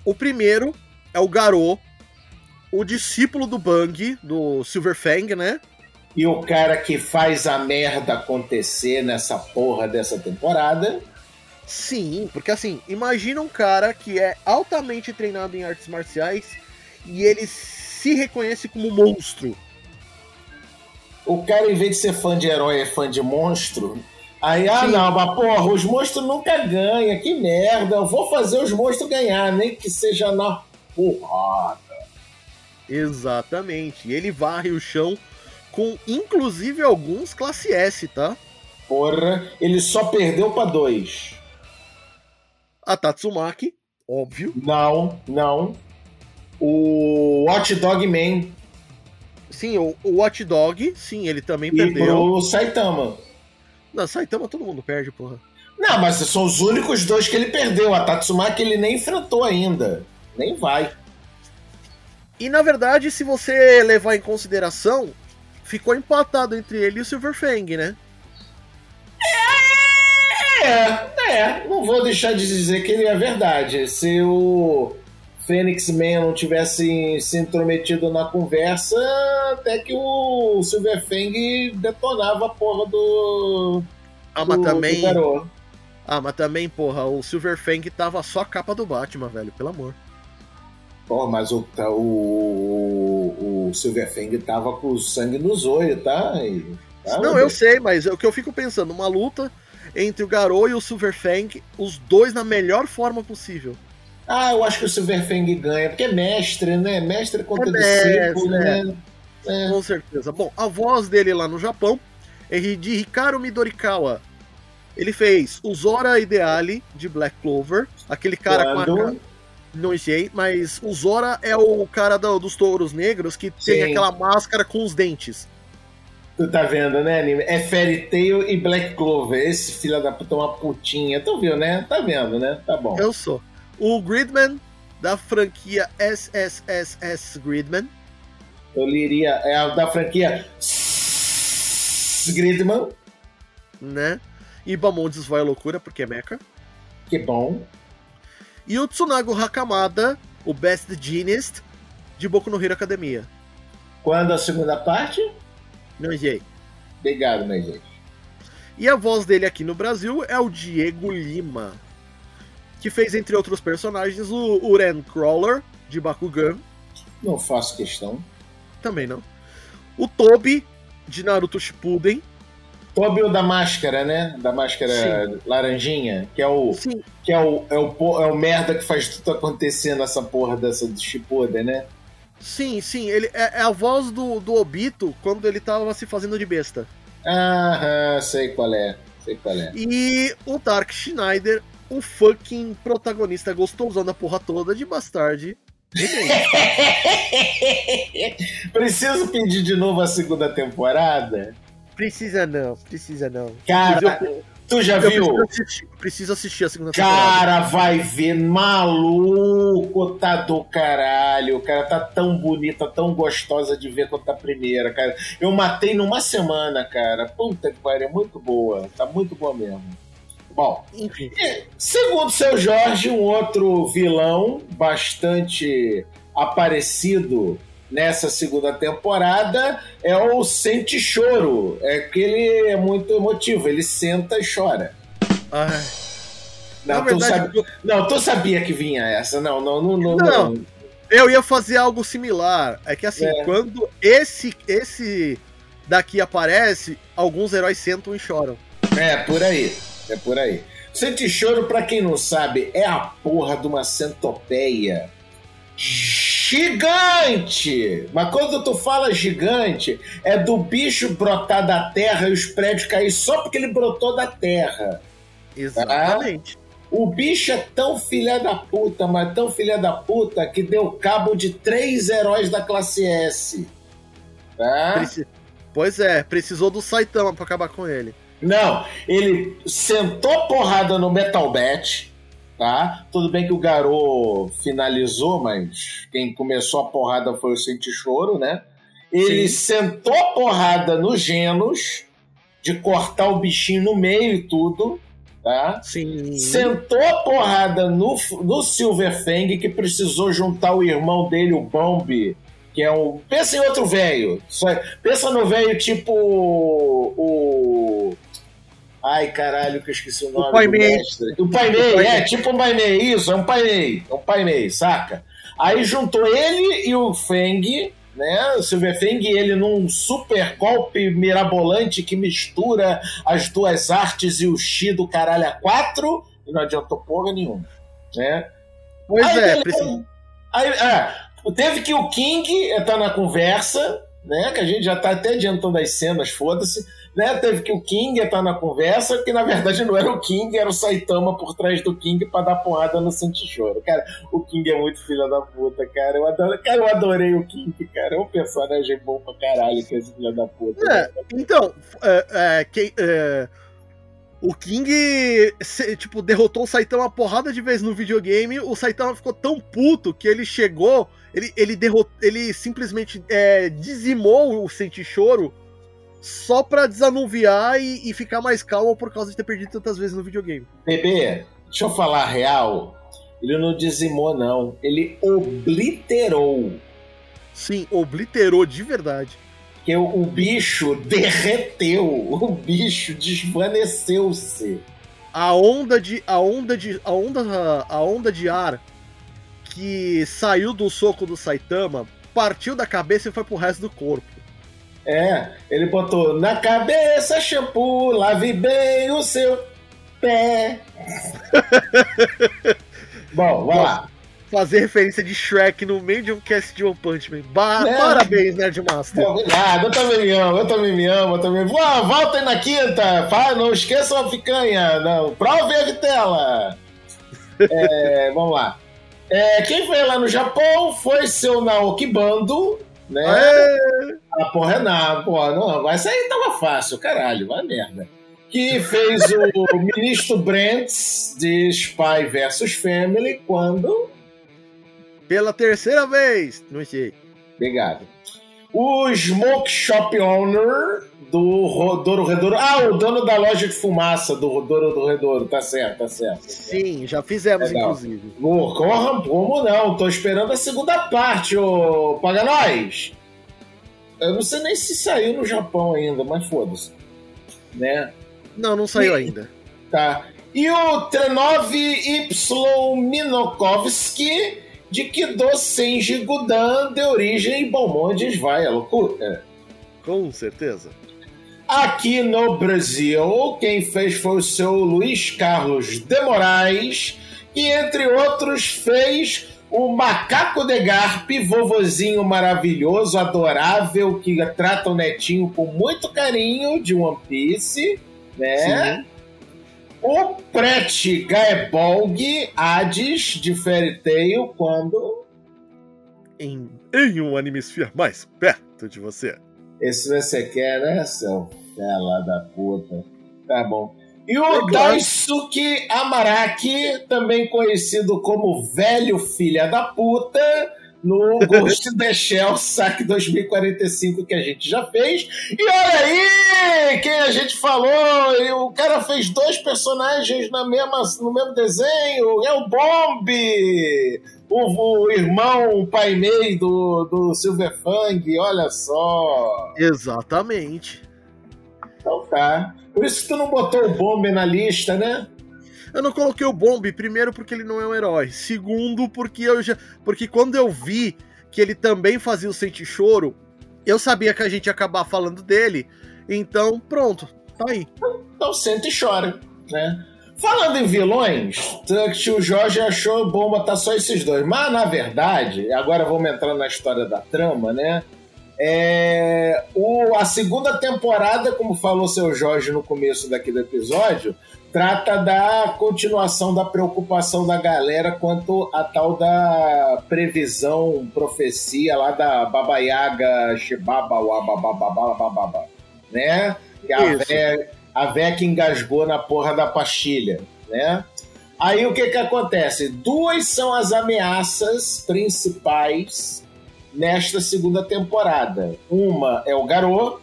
O primeiro é o Garou, o discípulo do Bang, do Silverfang, né? E o cara que faz a merda acontecer nessa porra dessa temporada. Sim, porque assim, imagina um cara que é altamente treinado em artes marciais e ele se reconhece como monstro. O cara, em vez de ser fã de herói, é fã de monstro. Aí, ah, Sim. não, mas porra, os monstros nunca ganham, que merda. Eu vou fazer os monstros ganhar, nem que seja na porrada. Exatamente. Ele varre o chão com inclusive alguns classe S, tá? Porra, ele só perdeu pra dois. A Tatsumaki, óbvio. Não, não. O Hot Dog Man Sim, o, o Watch Dog, sim, ele também e perdeu. pro Saitama. Na Saitama todo mundo perde, porra. Não, mas são os únicos dois que ele perdeu. A Tatsumaki ele nem enfrentou ainda. Nem vai. E na verdade, se você levar em consideração, ficou empatado entre ele e o Silverfang, né? É, é. Não vou deixar de dizer que ele é verdade. Se o Fênix Man não tivesse se intrometido na conversa, até que o Silver Fang detonava a porra do. Ah, mas do- também. do. Ah, mas também, porra, o Silverfang tava só a capa do Batman, velho, pelo amor. Porra, mas o, tá, o, o Silver Fang tava com o sangue no zóio, tá? E- tá, Não, eu sei, mas é o que eu fico pensando, uma luta entre o Garou e o Silverfang, os dois na melhor forma possível. Ah, eu acho que o Silver Fang ganha, porque é mestre, né? Mestre contra É discípulo, mestre, né? É. Com certeza. Bom, a voz dele lá no Japão é de Hikaru Midorikawa. Ele fez o Zora Ideale de Black Clover, aquele cara com a Quando-. Não sei, mas o Zora é o cara do- dos touros negros que tem Sim. aquela máscara com os dentes. Tu tá vendo, né, anime? É Fairy Tail e Black Clover. Esse filho da puta é uma putinha. Tu viu, né? Tá vendo, né? Tá bom. Eu sou. O Gridman, da franquia SSSS Gridman. Eu liria. É a da franquia. Gridman. Né? E Bamondes vai à loucura porque é mecha. Que bom. E o Tsunago Hakamada, o Best Genius de Boku no Hero Academia. Quando a segunda parte? Não sei. Obrigado, minha gente. E a voz dele aqui no Brasil é o Diego Lima, que fez, entre outros personagens, o Uren Crawler, de Bakugan. Não faço questão. Também não. O Tobi, de Naruto Shippuden. O da máscara, né? Da máscara Sim. laranjinha, que é o Sim. que é o, é o é o merda que faz tudo acontecer nessa porra dessa de Shippuden, né? Sim, sim, ele é, é a voz do, do Obito quando ele tava se fazendo de besta. Aham, sei qual é. Sei qual é. E o Dark Schneider, o fucking protagonista gostosão da porra toda de Bastard. <laughs> Preciso pedir de novo a segunda temporada? Precisa não, precisa não. Cara, eu, tu já viu? preciso, assistir, preciso assistir a segunda temporada. Cara, vai ver, maluco, tá do caralho. O cara tá tão bonita, tão gostosa de ver quanto a primeira, cara. Eu matei numa semana, cara. Puta que pariu, é muito boa. Tá muito boa mesmo. Bom, Enfim, segundo seu Jorge, um outro vilão bastante aparecido nessa segunda temporada é o Sente Choro. É que ele é muito emotivo, ele senta e chora. ai, Não, Na tu verdade, sabe- não, tu sabia que vinha essa. Não, não, não, não. Não. não. eu ia fazer algo similar. É que assim, É. quando esse esse daqui aparece, alguns heróis sentam e choram. É, por aí. É por aí. Sente choro, pra quem não sabe, é a porra de uma centopeia gigante. Mas quando tu fala gigante, é do bicho brotar da terra e os prédios cair só porque ele brotou da terra. Exatamente. O bicho é tão filha da puta, mas tão filha da puta que deu cabo de três heróis da classe S. Tá? Preci- Pois é, precisou do Saitama pra acabar com ele. Não, ele sentou porrada no Metal Bat, tá? Tudo bem que o Garou finalizou, mas quem começou a porrada foi o Sente Choro, né? Ele sentou porrada no Genos, de cortar o bichinho no meio e tudo, tá? Sim. Sentou a porrada no, no Silverfang, que precisou juntar o irmão dele, o Bombi, que é um. Pensa em outro velho. Só- Pensa no velho tipo. O. Ai, caralho, que eu esqueci o nome. Pai do Mei. mestre. O Pai Mei, O Pai é, Mei. tipo um Pai Mei, isso, é um Pai Mei. É um Pai Mei, saca? Aí juntou ele e o Feng, né? O Silver Feng, ele num super golpe mirabolante que mistura as duas artes e o Chi do caralho a quatro, e não adiantou porra nenhuma, né? Pois Aí, é, precisa... Aí, é, teve que o King estar na conversa, né? Que a gente já tá até adiantando as cenas, foda-se. Né? Teve que o King estar na conversa, que na verdade não era o King, era o Saitama por trás do King pra dar porrada no Santichoro. Cara, o King é muito filho da puta, cara. Eu adoro, cara, eu adorei o King, cara. É um personagem bom pra caralho, que é esse filho da puta. É, então, é, é, é, o King, tipo, derrotou o Saitama uma porrada de vezes no videogame, o Saitama ficou tão puto que ele chegou, ele, ele, derrot, ele simplesmente é, dizimou o Sentichoro só pra desanuviar e, e ficar mais calmo por causa de ter perdido tantas vezes no videogame. Bebê, deixa eu falar a real. Ele não dizimou, não. Ele obliterou. Sim, obliterou de verdade. que o, o bicho derreteu, o bicho desvaneceu-se. A onda de a onda de a onda a onda de ar que saiu do soco do Saitama partiu da cabeça e foi pro resto do corpo. É, ele botou na cabeça shampoo, lave bem o seu pé. <laughs> Bom, vai lá. Fazer referência de Shrek no meio de um cast de One Punch Man. Ba- É. Parabéns, Nerdmaster. Obrigado, eu também me amo, eu também me amo, eu também. Vó, voltem na quinta, fala, não esqueçam a picanha, não. Prove a vitela. É, <laughs> vamos lá. É, quem foi lá no Japão foi seu Naoki Bando, né? É, Ah, porra, não, porra, não, isso aí tava fácil, caralho, vai merda. que fez o <laughs> ministro Brents de Spy vs Family quando. Pela terceira vez! Não sei. Obrigado. O Smoke Shop Owner do Rodoro Redouro. Ah, o dono da loja de fumaça do Rodoro do Redouro. Tá certo, tá certo. Sim, já fizemos, Legal. inclusive. Oh, corra, como não? Tô esperando a segunda parte, ô Paga Nós. Eu não sei nem se saiu no Japão ainda, mas foda-se. Né? Não, não saiu e, ainda. Tá. E o Trenov Y Minokovsky de Kido Senji Gudan de origem Balmondes vai, é loucura. Com certeza. Aqui no Brasil, quem fez foi o seu Luiz Carlos de Moraes, que entre outros fez o Macaco de Garpe, vovozinho maravilhoso, adorável, que trata o netinho com muito carinho de One Piece, né? Sim. O Pret Gaebolg Hades de Fairy Tail quando. Em, em um Animesphere mais perto de você. Esse você quer, né, seu fela da puta? Tá bom. E o Daisuke Amaraki, também conhecido como Velho Filha da Puta, no Ghost in the Shell Saque 2045 que a gente já fez. E olha aí quem a gente falou, o cara fez dois personagens na mesma, no mesmo desenho, é o Bomb! O, o irmão, o pai Mei do, do Silver Fang, olha só. Exatamente. Então tá. Por isso que tu não botou o Bomb na lista, né? Eu não coloquei o Bomb, primeiro porque ele não é um herói. Segundo, porque eu já. Porque quando eu vi que ele também fazia o Sente Choro, eu sabia que a gente ia acabar falando dele. Então, pronto, tá aí. Então sente e chora, né? Falando em vilões, o Jorge achou bom botar só esses dois. Mas, na verdade, agora vamos entrar na história da trama, né? É, o, a segunda temporada, como falou seu Jorge no começo daqui do episódio, trata da continuação da preocupação da galera quanto a tal da previsão, profecia lá da Baba Yaga Shibaba Wababababababa, né? Que a véia, a véia que engasgou na porra da pastilha, né? Aí o que que acontece? Duas são as ameaças principais nesta segunda temporada. Uma é o Garou,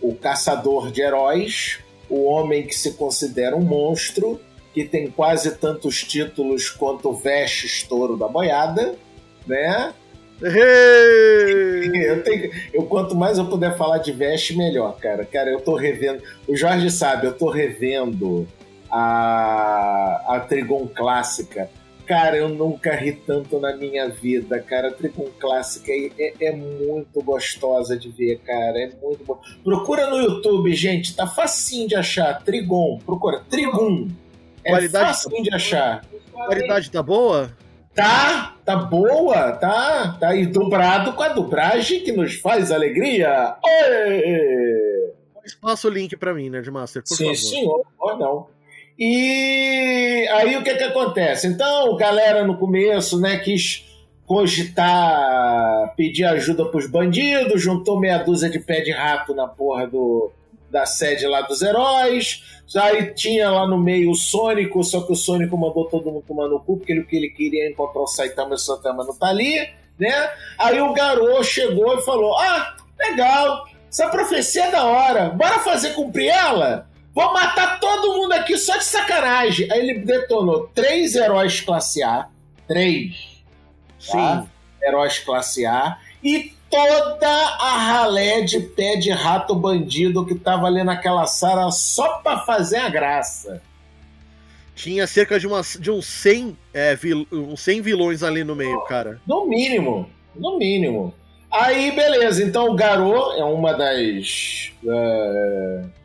o caçador de heróis, o homem que se considera um monstro, que tem quase tantos títulos quanto o Vestes Touro da Boiada, né? Eu, tenho, eu quanto mais eu puder falar de Veste, melhor, cara. Cara, eu tô revendo. O Jorge sabe, eu tô revendo a, a Trigon clássica. Cara, eu nunca ri tanto na minha vida, cara. Trigon clássica é, é, é, muito gostosa de ver, cara. É muito bom. Procura no YouTube, gente. Tá facinho de achar. Trigon. Procura. Trigon. É Qualidade facinho tá... de achar. Qualidade tá boa? Tá, tá boa, tá, tá aí dobrado com a dublagem que nos faz alegria. Oi! Passa o link para mim, né, de Master, por Sim, favor. Sim, senhor, não. E aí o que que acontece? Então, galera no começo, né, quis cogitar, pedir ajuda pros bandidos, juntou meia dúzia de pé de rato na porra do, da sede lá dos heróis. Aí tinha lá no meio o Sônico, só que o Sônico mandou todo mundo tomar no cu, porque ele, que ele queria encontrar o Saitama e o Saitama não tá ali, né? Aí o garoto chegou e falou: Ah, legal, essa profecia é da hora, bora fazer cumprir ela? Vou matar todo mundo aqui só de sacanagem. Aí ele detonou três heróis classe A. Três. Tá? Sim. Heróis classe A. E toda a ralé de pé de rato bandido que tava ali naquela sala só pra fazer a graça. Tinha cerca de, umas, de uns, 100, é, vil, uns 100 vilões ali no meio, cara. No mínimo. No mínimo. Aí, beleza. Então, o Garou é uma das. Uh,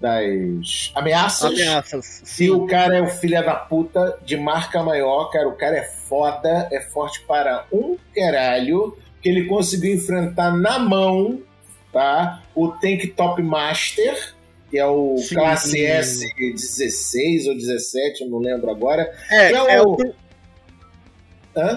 das ameaças. Ameaças. Sim. E o cara é o filho da puta de marca maior, cara. O cara é foda, é forte para um caralho. Que ele conseguiu enfrentar na mão, tá? O Tank Top Master, que é o Sim. classe S16 ou 17, eu não lembro agora. É, é, é o.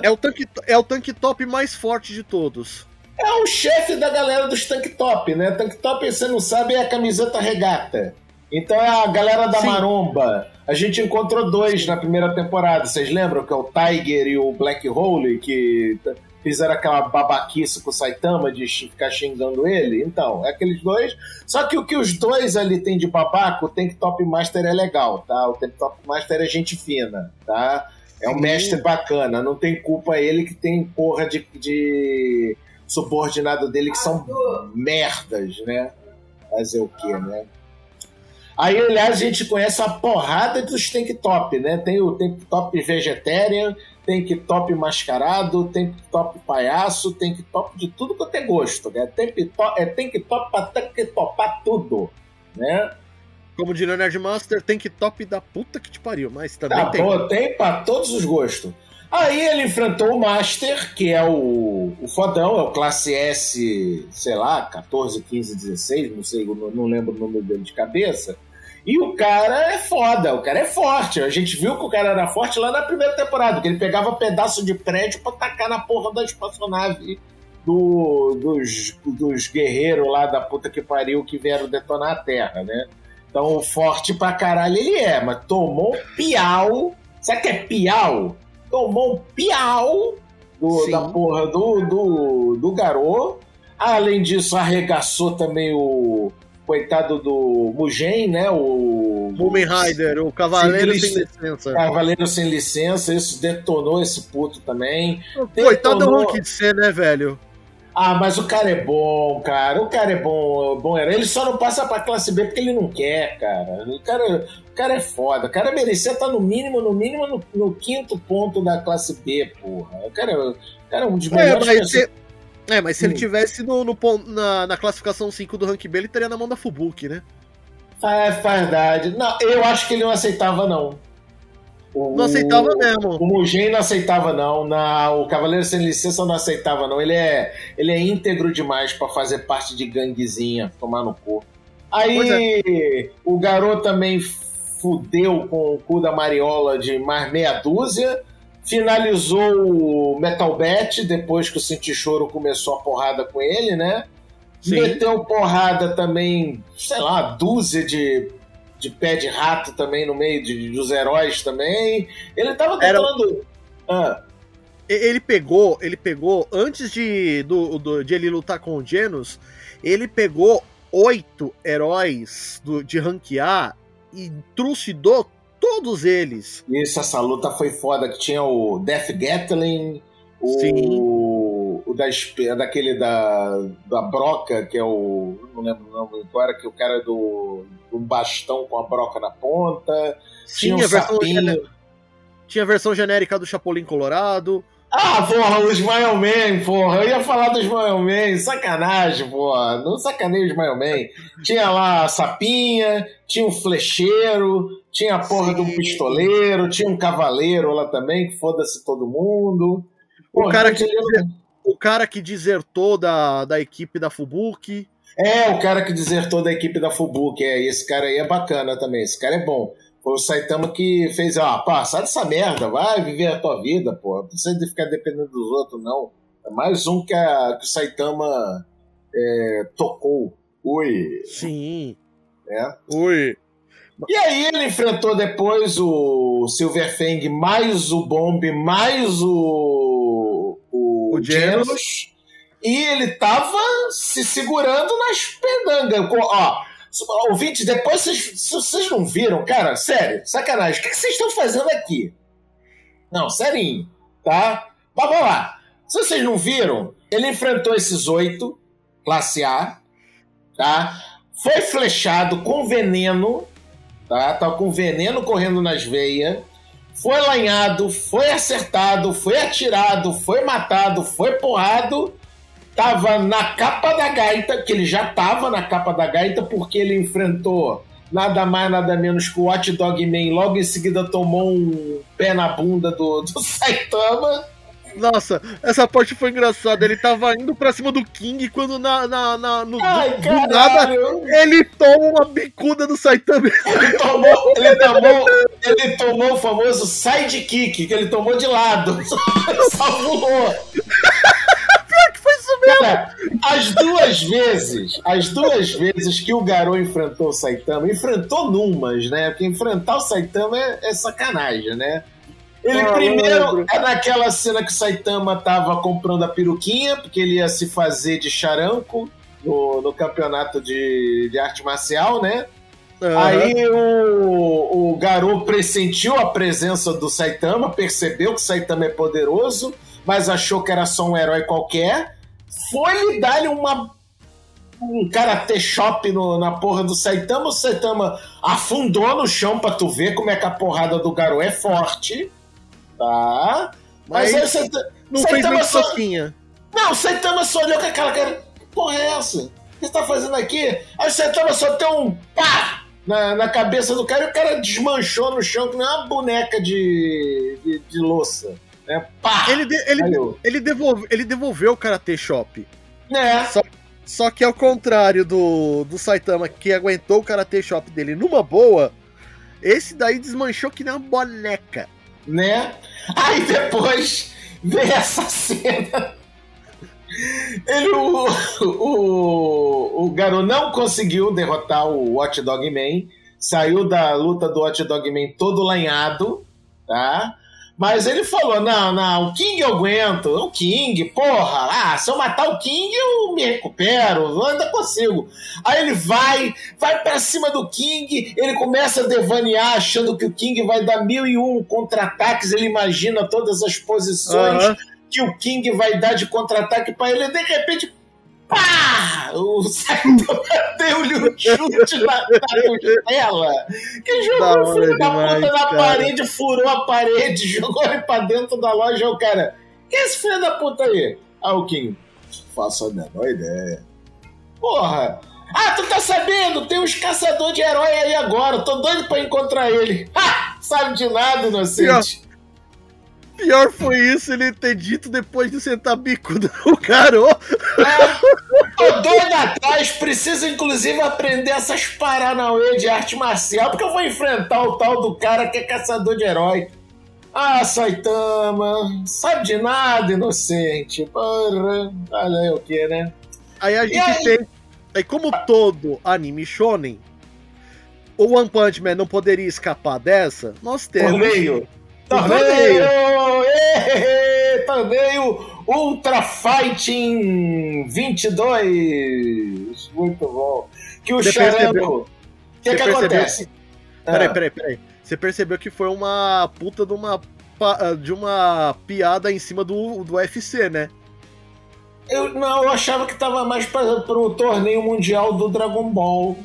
É o, tanque, é o tanque top mais forte de todos. É o chefe da galera dos tank top, né? Tank top, você não sabe, é a camiseta regata. Então é a galera da Sim. Maromba. A gente encontrou dois na primeira temporada. Vocês lembram que é o Tiger e o Black Hole, que fizeram aquela babaquice com o Saitama de ficar xingando ele? Então, é aqueles dois. Só que o que os dois ali tem de babaco, o Tank Top Master é legal, tá? O Tank Top Master é gente fina, tá? É um mestre bacana. Não tem culpa ele que tem porra de, de subordinado dele que são merdas, né? Fazer o quê, né? Aí, aliás, a gente conhece a porrada dos tank top, né? Tem o tank top vegetarian, tank top mascarado, tank top palhaço, tank top de tudo quanto é gosto, né? Tank top, é tank top pra tank topar tudo, né? Como diria o Nerdmaster, tem que top da puta que te pariu, mas também Tá, tem. pô, tem pra todos os gostos. Aí ele enfrentou o Master, que é o, o fodão, é o classe S, sei lá, 14, 15, 16, não sei, não, não lembro o número dele de cabeça. E o cara é foda, o cara é forte. A gente viu que o cara era forte lá na primeira temporada, que ele pegava pedaço de prédio pra tacar na porra da espaçonave do, dos, dos guerreiros lá da puta que pariu que vieram detonar a Terra, né? Então, forte pra caralho ele é, mas tomou piau. Sabe que é piau? Tomou um piau do- da porra do, do, do garoto. Além disso, arregaçou também o coitado do Mugen, né? O Moomin Rider, o Cavaleiro sem isso. licença. Cavaleiro sem licença. Isso detonou esse puto também. Coitado do detonou- de ser, né, velho? Ah, mas o cara é bom, cara. O cara é bom, bom era. Ele só não passa pra classe B porque ele não quer, cara. O cara, o cara é foda. O cara merecia estar no mínimo, no mínimo, no, no quinto ponto da classe B, porra. O cara, o cara é um dos É, melhores. mas pessoas- se, é, mas se ele Hum. tivesse no, no na, na classificação 5 do Rank B, ele estaria na mão da Fubuki, né? É verdade. Não, eu acho que ele não aceitava, não. O- Não aceitava mesmo. O Mugen não aceitava, não. Na, o Cavaleiro Sem Licença não aceitava, não. Ele é, ele é íntegro demais pra fazer parte de ganguezinha, tomar no cu. Aí o garoto também fudeu com o cu da Mariola de mais meia dúzia. Finalizou o Metal Bat depois que o Cinti Choro começou a porrada com ele, né? Sim. Meteu porrada também, sei lá, dúzia de, de pé de rato também no meio de, dos heróis também. Ele tava Era- tentando. Ah, E- Ele pegou, ele pegou, antes de, do, do- de ele lutar com o Genos, ele pegou oito heróis do, de ranquear e trucidou todos eles. isso, essa luta foi foda, que tinha o Death Gatling, o, Sim. O da, daquele da, da broca, que é o. Não lembro o nome agora, que o cara é do, do bastão com a broca na ponta. Tinha um Tinha a versão, sapinho. tinha a versão genérica do Chapolin Colorado. Ah, porra, os Smile Man, porra. Eu ia falar dos Smile Man. Sacanagem, porra. Não sacanei os Smile Man. Tinha lá a sapinha, tinha um flecheiro, tinha a porra Sim. de um pistoleiro, tinha um cavaleiro lá também, que foda-se todo mundo. O Porra, cara gente, que- ele- O cara que desertou da, da equipe da Fubuki. É, o cara que desertou da equipe da Fubuki. É, esse cara aí é bacana também. Esse cara é bom. Foi o Saitama que fez, ó, pá, sai dessa merda, vai viver a tua vida, pô. Não precisa de ficar dependendo dos outros, não. É mais um que, a, que o Saitama é, tocou. Ui, Sim. né? Ui. E aí ele enfrentou depois o Silverfang, mais o Bomb, mais o, o, Genos. E ele tava se segurando nas pedangas. Com- Ó, ouvintes, depois vocês, se vocês não viram, cara, sério, sacanagem, o que que vocês estão fazendo aqui? Não, serinho, tá? Mas vamos lá. Se vocês não viram, ele enfrentou esses oito, classe A, tá? Foi flechado com veneno, tá? Tava com veneno correndo nas veias. Foi lanhado, foi acertado, foi atirado, foi matado, foi porrado. Tava na capa da gaita, que ele já tava na capa da gaita, porque ele enfrentou nada mais, nada menos que o Hot Dog Man. Logo em seguida tomou um pé na bunda do, do <laughs> Saitama. Nossa, essa parte foi engraçada. Ele tava indo pra cima do King quando na, na, na- no, Ai, do, do nada ele toma uma bicuda do Saitama. Ele tomou, ele, tomou, ele tomou o famoso sidekick, que ele tomou de lado. <laughs> Só voou. que foi isso mesmo? Cara, as duas vezes, as duas vezes que o Garou enfrentou o Saitama, enfrentou numas, né? Porque enfrentar o Saitama é, é sacanagem, né? Ele Ah, primeiro é naquela cena que o Saitama tava comprando a peruquinha, porque ele ia se fazer de charanco no, no campeonato de, de arte marcial, né? Aham. Aí o, o Garou pressentiu a presença do Saitama, percebeu que o Saitama é poderoso, mas achou que era só um herói qualquer. Foi lhe dar-lhe uma um karatê shop no- na porra do Saitama. O Saitama afundou no chão pra tu ver como é que a porrada do Garou é forte. Tá? Mas, Mas aí o Saitama, Não fez nem só, soquinha. não, o Saitama só olhou com aquela cara. Que porra é essa? O que você tá fazendo aqui? Aí o Saitama só tem um pá na, na cabeça do cara e o cara desmanchou no chão que nem uma boneca de, de, de louça. Né? Pá! Ele, de- ele, ele, devolve, ele devolveu o Karate Shop. Né? Só que ao contrário do, do Saitama, que aguentou o Karate Shop dele numa boa, esse daí desmanchou que nem uma boneca. Né? Aí depois vem essa cena. Ele, o, o, o Garo não conseguiu derrotar o Watch Dog Man, saiu da luta do Watch Dog Man todo lanhado, tá? Mas ele falou: não, não, o King eu aguento, o King, porra, ah, se eu matar o King eu me recupero, eu ainda consigo. Aí ele vai, vai pra cima do King, ele começa a devanear, achando que o King vai dar mil e um contra-ataques, ele imagina todas as posições Aham. que o King vai dar de contra-ataque pra ele, de repente, pá! O Saitama <laughs> deu-lhe um chute na, costela, que jogou o filho da puta na cara. parede, furou a parede, <laughs> jogou ele pra dentro da loja, o cara, que é esse filho da puta aí? Ah, o King, faço a menor ideia. Porra! Ah, tu tá sabendo? Tem uns caçadores de herói aí agora. Tô doido pra encontrar ele. Ha! Sabe de nada, inocente. Pior foi isso ele ter dito depois de sentar bicudo no Garo. É, tô doido atrás. Preciso, inclusive, aprender essas paranauê de arte marcial, porque eu vou enfrentar o tal do cara que é caçador de herói. Ah, Saitama, sabe de nada, inocente. Porra, olha aí o que, né? Aí a gente aí? tem. Aí, como todo anime shonen, o One Punch Man não poderia escapar dessa, nós temos. Torneio. Torneio. Torneio! Torneio Ultra Fighting 22. Muito bom. Que o Charango. O que, que percebeu acontece? Peraí, Ah, peraí, peraí. Você percebeu que foi uma puta de uma, pa- de uma piada em cima do, do UFC, né? eu, não, eu achava que tava mais para o torneio mundial do Dragon Ball.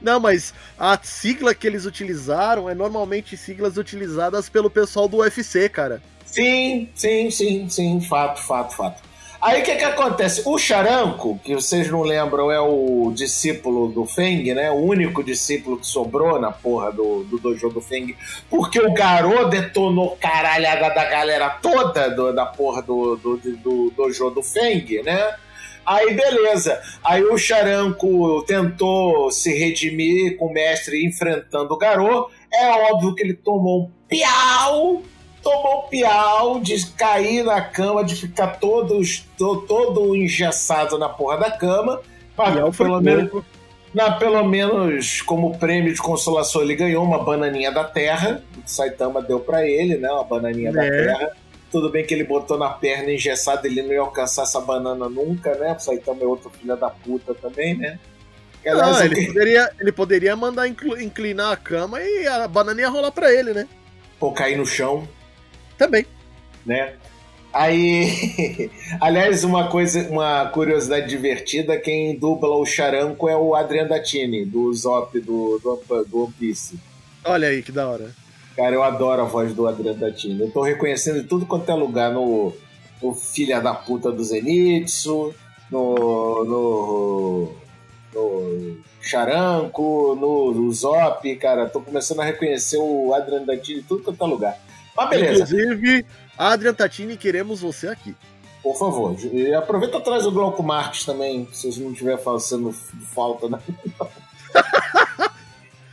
Não, mas a sigla que eles utilizaram é normalmente siglas utilizadas pelo pessoal do UFC, cara. Sim, sim, sim, sim. Fato, fato, fato. Aí o que que acontece? O Charanco, que vocês não lembram, é o discípulo do Feng, né? O único discípulo que sobrou na porra do, do dojo do Feng, porque o Garou detonou caralhada da galera toda do- da porra do, do, do, do dojo do Feng, né? Aí beleza. Aí o Charanco tentou se redimir com o mestre enfrentando o Garou. É óbvio que ele tomou um piau tomou um piau de cair na cama, de ficar todo, to- todo engessado na porra da cama. Mas, foi pelo, menos, na, pelo menos, como prêmio de consolação, ele ganhou uma bananinha da terra. O Saitama deu pra ele, né? Uma bananinha da É. terra. Tudo bem que ele botou na perna engessada, ele não ia alcançar essa banana nunca, né? O Saitama é outro filho da puta também, né? Aliás, Não, ele que- poderia, ele poderia mandar inclinar a cama e a banana ia rolar pra ele, né? Ou cair no chão. Também. né? Aí, <laughs> aliás, uma coisa, uma curiosidade divertida, quem dubla o Charanco é o Adrian Datini, do Zop do, do, do One Piece. Olha aí que da hora. Cara, eu adoro a voz do Adrian Datini. Eu tô reconhecendo em tudo quanto é lugar, no, no Filha da Puta do Zenitsu, no, no, no Charanco, no, no Zop, cara, tô começando a reconhecer o Adrian Datini em tudo quanto é lugar. Mas beleza. Inclusive, Adrian Tatini, queremos você aqui. Por favor, aproveita traz o Glauco Marques também, se vocês não estiver fazendo falta, né?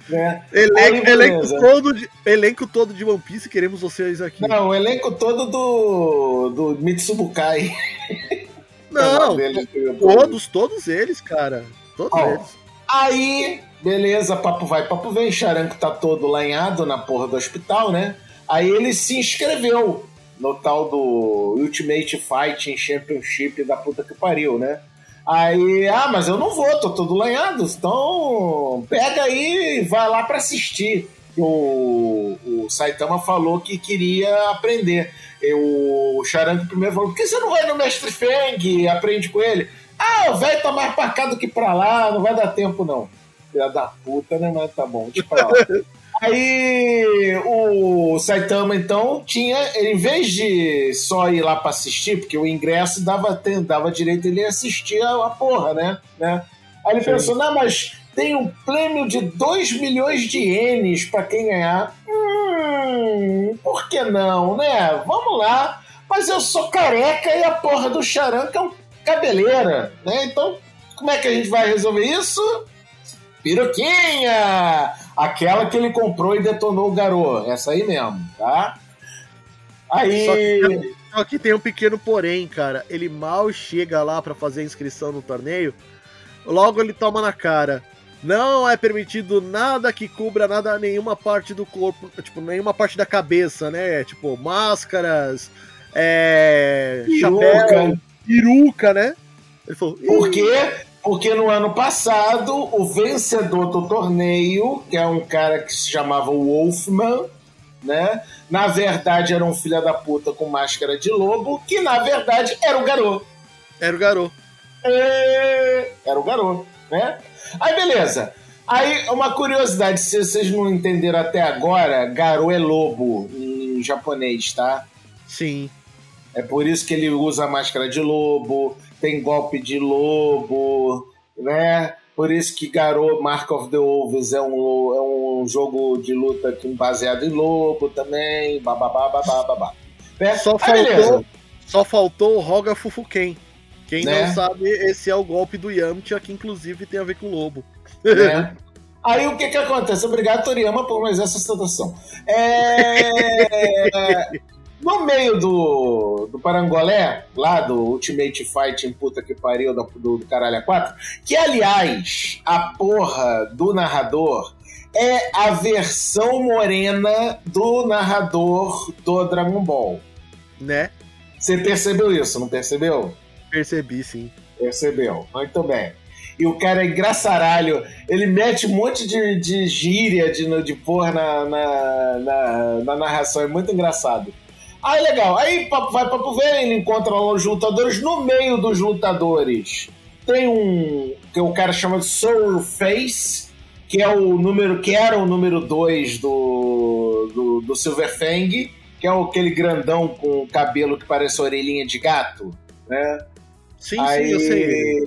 Né? Aí, Elenco, elenco, todo de, elenco todo de One Piece, queremos vocês aqui. Não, o elenco todo do, do Mitsubukai. <laughs> Não, dele. Todos, todos eles, cara. Todos Ó, eles. Aí, beleza, papo vai, papo vem. Charanco tá todo lanhado na porra do hospital, né? Aí ele se inscreveu no tal do Ultimate Fighting Championship da puta que pariu, né? Aí, ah, mas eu não vou, tô todo lanhado, então pega aí e vai lá pra assistir. O, o Saitama falou que queria aprender. E o Charango primeiro falou: por que você não vai no Mestre Feng e aprende com ele? Ah, o velho tá mais pra cá do que pra lá, não vai dar tempo não. Filha da puta, né? Mas tá bom, deixa pra lá. <laughs> Aí o Saitama, então, tinha, ele, em vez de só ir lá pra assistir, porque o ingresso dava, dava direito ele assistir a, a porra, né? né? Aí ele Sim. pensou, não, mas tem um prêmio de 2 milhões de ienes pra quem ganhar. Hum, por que não, né? Vamos lá. Mas eu sou careca e a porra do charanca é um cabeleira, né? Então, como é que a gente vai resolver isso? Piroquinha! Aquela que ele comprou e detonou o garoto. Essa aí mesmo, tá? Aí. Só que, só que tem um pequeno porém, cara. Ele mal chega lá pra fazer a inscrição no torneio, logo ele toma na cara. Não é permitido nada que cubra nada, nenhuma parte do corpo, tipo, nenhuma parte da cabeça, né? Tipo, máscaras, é. Peruca. chapéu, peruca, né? Ele falou, "Ih, Por quê? Porque no ano passado, o vencedor do torneio, que é um cara que se chamava Wolfman, né? Na verdade, era um filho da puta com máscara de lobo, que na verdade era o garoto. era o garoto. É, Era o garoto, né? Aí, beleza. Aí, uma curiosidade, se vocês não entenderam até agora, Garou é lobo em japonês, tá? Sim. É por isso que ele usa a máscara de lobo, tem golpe de lobo, né? Por isso que Garou Mark of the Wolves é um, é um jogo de luta baseado em lobo também, bababá, babá, babá. Né? Só beleza. faltou, só faltou o Roga Fufuken. Quem Né? não sabe, esse é o golpe do Yamcha, que inclusive tem a ver com o lobo. né? <laughs> Aí o que que acontece? Obrigado, Toriyama, por mais essa citação. É... <laughs> No meio do, do Parangolé, lá do Ultimate Fighting puta que pariu do, do, do Caralho 4, que aliás, a porra do narrador é a versão morena do narrador do Dragon Ball. Né? Você percebeu isso, não percebeu? Percebi, sim. Percebeu? Muito bem. E o cara é engraçaralho. Ele mete um monte de, de gíria de, de porra na, na, na, na narração. É muito engraçado. Aí, legal. Aí vai papo vem, ele encontra lá os lutadores. No meio dos lutadores tem um que o cara chama de Soul Face, que é o número que era o número 2 do, do, do Silver Fang, que é o- aquele grandão com cabelo que parece orelhinha de gato, né? Sim, aí, sim, eu sei.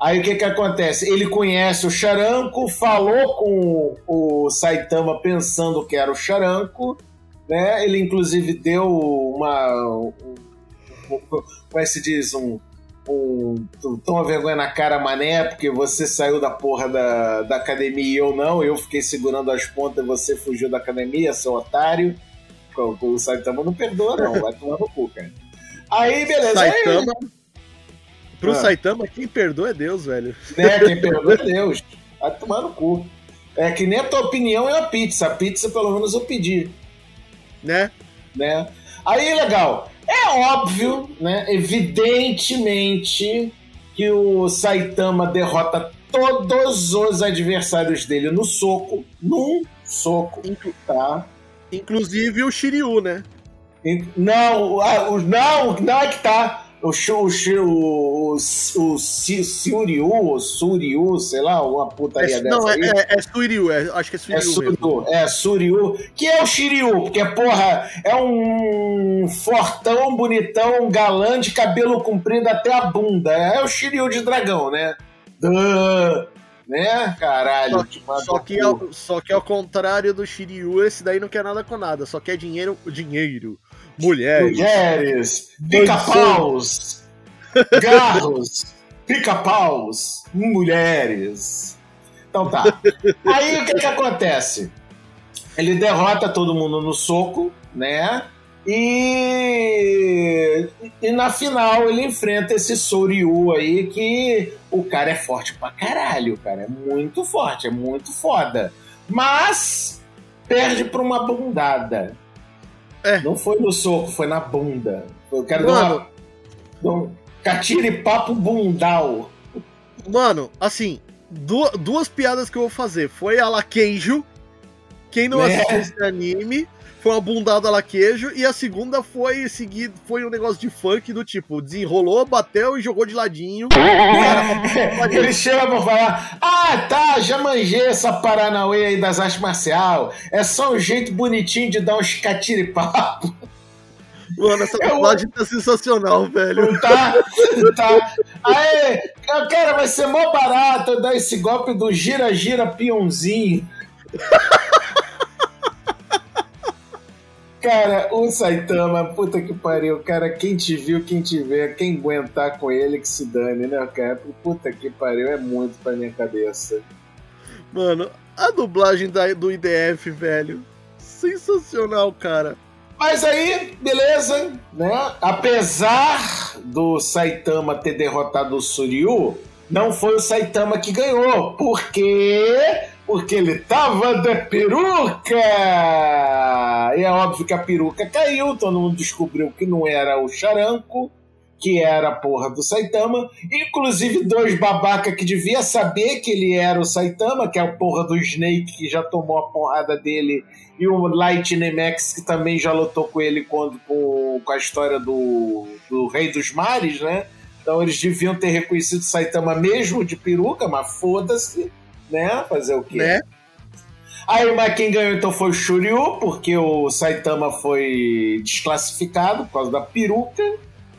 Aí o que que acontece? Ele conhece o Charanco, falou com o Saitama pensando que era o Charanco, né? Ele inclusive deu uma. Um, um, como é que se diz? Um. Um, toma vergonha na cara, mané, porque você saiu da porra da, da academia e eu não. Eu fiquei segurando as pontas e você fugiu da academia, seu otário. O, o Saitama não perdoa, não. Vai tomar no cu, cara. Aí, beleza. Aí, Saitama. Pro Ah. Saitama, quem perdoa é Deus, velho. né? Quem perdoa é Deus. Vai tomar no cu. É que nem a tua opinião é a pizza. A pizza, pelo menos, eu pedi, Né? né? Aí, legal. É óbvio, né? Evidentemente que o Saitama derrota todos os adversários dele no soco. Num soco, Inclu- tá? Inclusive o Shiryu, né? Não, ah, não, não é que tá. O Shu- o o, o, o sei lá, uma putaria É, dessa. não, é, aí. é, é Suiryu, é- acho que é É Suiryu mesmo. Suryu, é que é o Shiryu, porque, porra, é um fortão, bonitão, galã de cabelo comprido até a bunda. É o Shiryu de dragão, né? Duh, né? Caralho. Só, mando só que ao, só que ao contrário do Shiryu, esse daí não quer nada com nada, só quer dinheiro, dinheiro, mulheres. Mulheres, pica-paus, garros, pica-paus, mulheres. Então tá. Aí o que que acontece? Ele derrota todo mundo no soco, né? E, e na final ele enfrenta esse Soryu aí que o cara é forte pra caralho, cara. É muito forte, é muito foda. Mas perde pra uma bundada. É. Não foi no soco, foi na bunda. Eu quero Mano. dar uma. Um catiripapo bundal. Mano, assim, duas, duas piadas que eu vou fazer. Foi a Laqueijo. Quem não é. assistiu esse anime, foi uma bundada lá queijo, e a segunda foi seguido, foi um negócio de funk do tipo, desenrolou, bateu e jogou de ladinho. <laughs> Ele chega pra falar: Ah, tá, já manjei essa Paranauê aí das artes marcial. É só um jeito bonitinho de dar uns catiripapo. Mano, essa <laughs> dublagem tá sensacional, velho. Tá, tá. Aí, cara, vai ser mó barato dar esse golpe do gira-gira peãozinho. Cara, o Saitama, puta que pariu, cara, quem te viu, quem te vê, quem aguentar com ele que se dane, né, cara? Puta que pariu, é muito pra minha cabeça. Mano, a dublagem da, do IDF, velho, sensacional, cara. Mas aí, beleza, né? Apesar do Saitama ter derrotado o Suryu, não foi o Saitama que ganhou, porque porque ele tava de peruca! E é óbvio que a peruca caiu, todo mundo descobriu que não era o Charanco, que era a porra do Saitama. Inclusive, dois babaca que devia saber que ele era o Saitama, que é a porra do Snake, que já tomou a porrada dele, e o Lightning Max, que também já lutou com ele quando, com, com a história do, do Rei dos Mares, né? Então eles deviam ter reconhecido o Saitama mesmo de peruca, mas foda-se né? Fazer o quê? Né? Aí, mas quem ganhou então foi o Shuryu, porque o Saitama foi desclassificado por causa da peruca,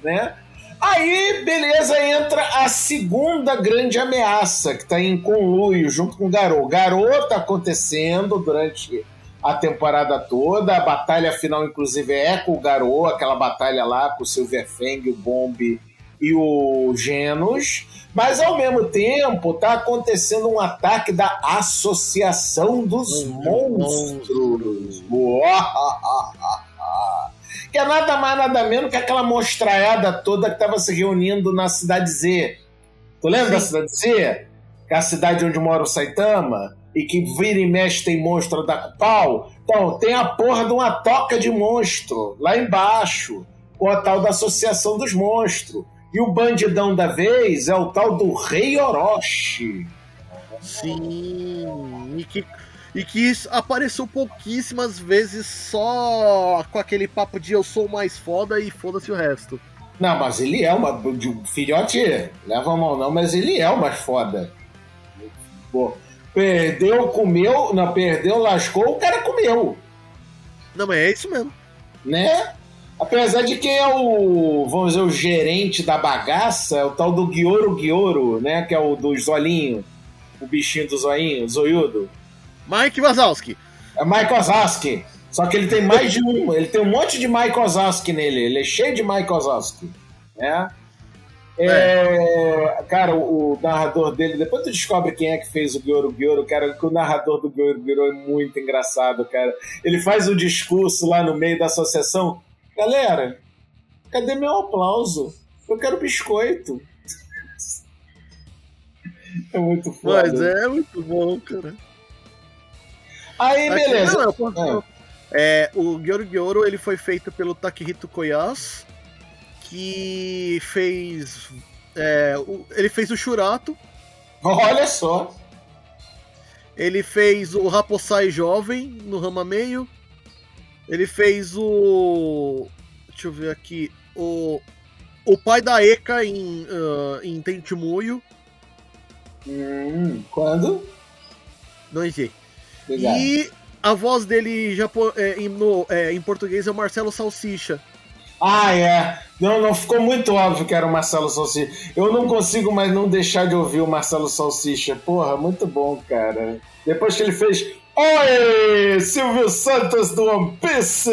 né? Aí, beleza, entra a segunda grande ameaça, que tá em conluio junto com o Garou. Garou tá acontecendo durante a temporada toda, a batalha final, inclusive, é com o Garou, aquela batalha lá com o Silverfang, o Bomb e o Genos. Mas ao mesmo tempo está acontecendo um ataque da Associação dos Monstros. que é nada mais nada menos que aquela mostraiada toda que estava se reunindo na Cidade Z. Tu lembra Sim. da Cidade Z? Que é a cidade onde mora o Saitama? E que vira e mexe tem monstro da Cupal? Então, tem a porra de uma toca de monstro lá embaixo, com a tal da Associação dos Monstros. E o bandidão da vez é o tal do Rei Orochi. Sim, e que, e que apareceu pouquíssimas vezes só com aquele papo de eu sou mais foda e foda-se o resto. Não, mas ele é uma. Filhote, leva a mão não, mas ele é o mais foda. Pô, perdeu, comeu. Não, perdeu, lascou, o cara comeu. Não, mas é isso mesmo. Né? Apesar de quem é o, vamos dizer, o gerente da bagaça, é o tal do Guioro Guioro, né? Que é o do Zolinho, o bichinho do zoinho, zoiudo. Mike Wazowski. É Mike Wazowski. Só que ele tem mais de um, ele tem um monte de Mike Wazowski nele, ele é cheio de Mike Wazowski, né? É. Cara, o, o, narrador dele, depois tu descobre quem é que fez o Gyoro Gyoro, cara, que o narrador do Gyoro Gyoro é muito engraçado, cara. Ele faz um discurso lá no meio da associação, Galera, cadê meu aplauso? Eu quero biscoito. <laughs> É muito foda. Mas é muito bom, cara. Aí, beleza. Aqui, não, não, é. é, o Gyoru Gyoru ele foi feito pelo Takehito Koyas, que fez. É, o, ele fez o Shurato. Olha só. Ele fez o Raposai Jovem no Rama Meio. Ele fez o. Deixa eu ver aqui. O. O pai da Eka em, uh, em Tentimuyo. Hum, quando? Não sei. E a voz dele japo, é, em, no, é, em português é o Marcelo Salsicha. Ah, é. Não, não ficou muito óbvio que era o Marcelo Salsicha. Eu não consigo mais não deixar de ouvir o Marcelo Salsicha. Porra, muito bom, cara. Depois que ele fez Oi, Silvio Santos do One Piece!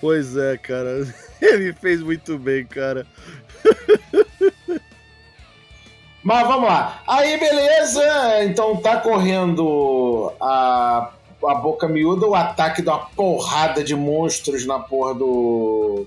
Pois é, cara. <laughs> Ele fez muito bem, cara. <laughs> Mas vamos lá. Aí, beleza. Então tá correndo a a boca miúda, o ataque uma porrada de monstros na porra do.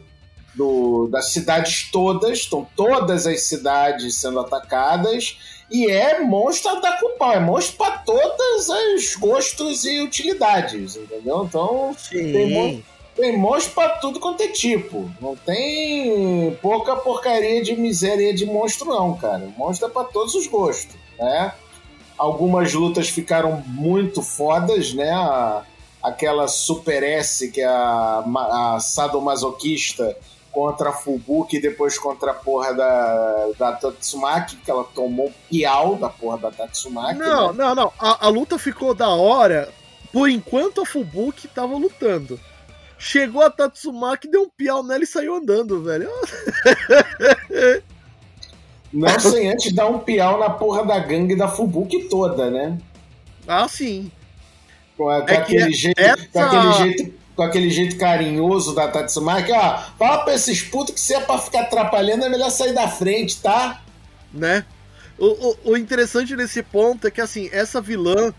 do das cidades todas. Estão todas as cidades sendo atacadas. E é monstro o pau, é monstro para todos os gostos e utilidades, entendeu? Então, Sim. tem, mon tem monstro pra tudo quanto é tipo. Não tem pouca porcaria de miséria de monstro, não, cara. Monstro é pra todos os gostos, né? Algumas lutas ficaram muito fodas, né? Aquela Super S, que é a, a sadomasoquista contra a Fubuki e depois contra a porra da, da Tatsumaki, que ela tomou piau da porra da Tatsumaki. Não, né? não, não. A, a, luta ficou da hora por enquanto a Fubuki tava lutando. Chegou a Tatsumaki, deu um piau nela e saiu andando, velho. <laughs> Não sem antes dar um piau na porra da gangue da Fubuki toda, né? Ah, sim. Com, com é aquele, jeito, essa... com aquele jeito com aquele jeito carinhoso da Tatsumaki, ó, fala pra esses putos que se é pra ficar atrapalhando é melhor sair da frente, tá? Né? O, o, o interessante nesse ponto é que, assim, essa vilã,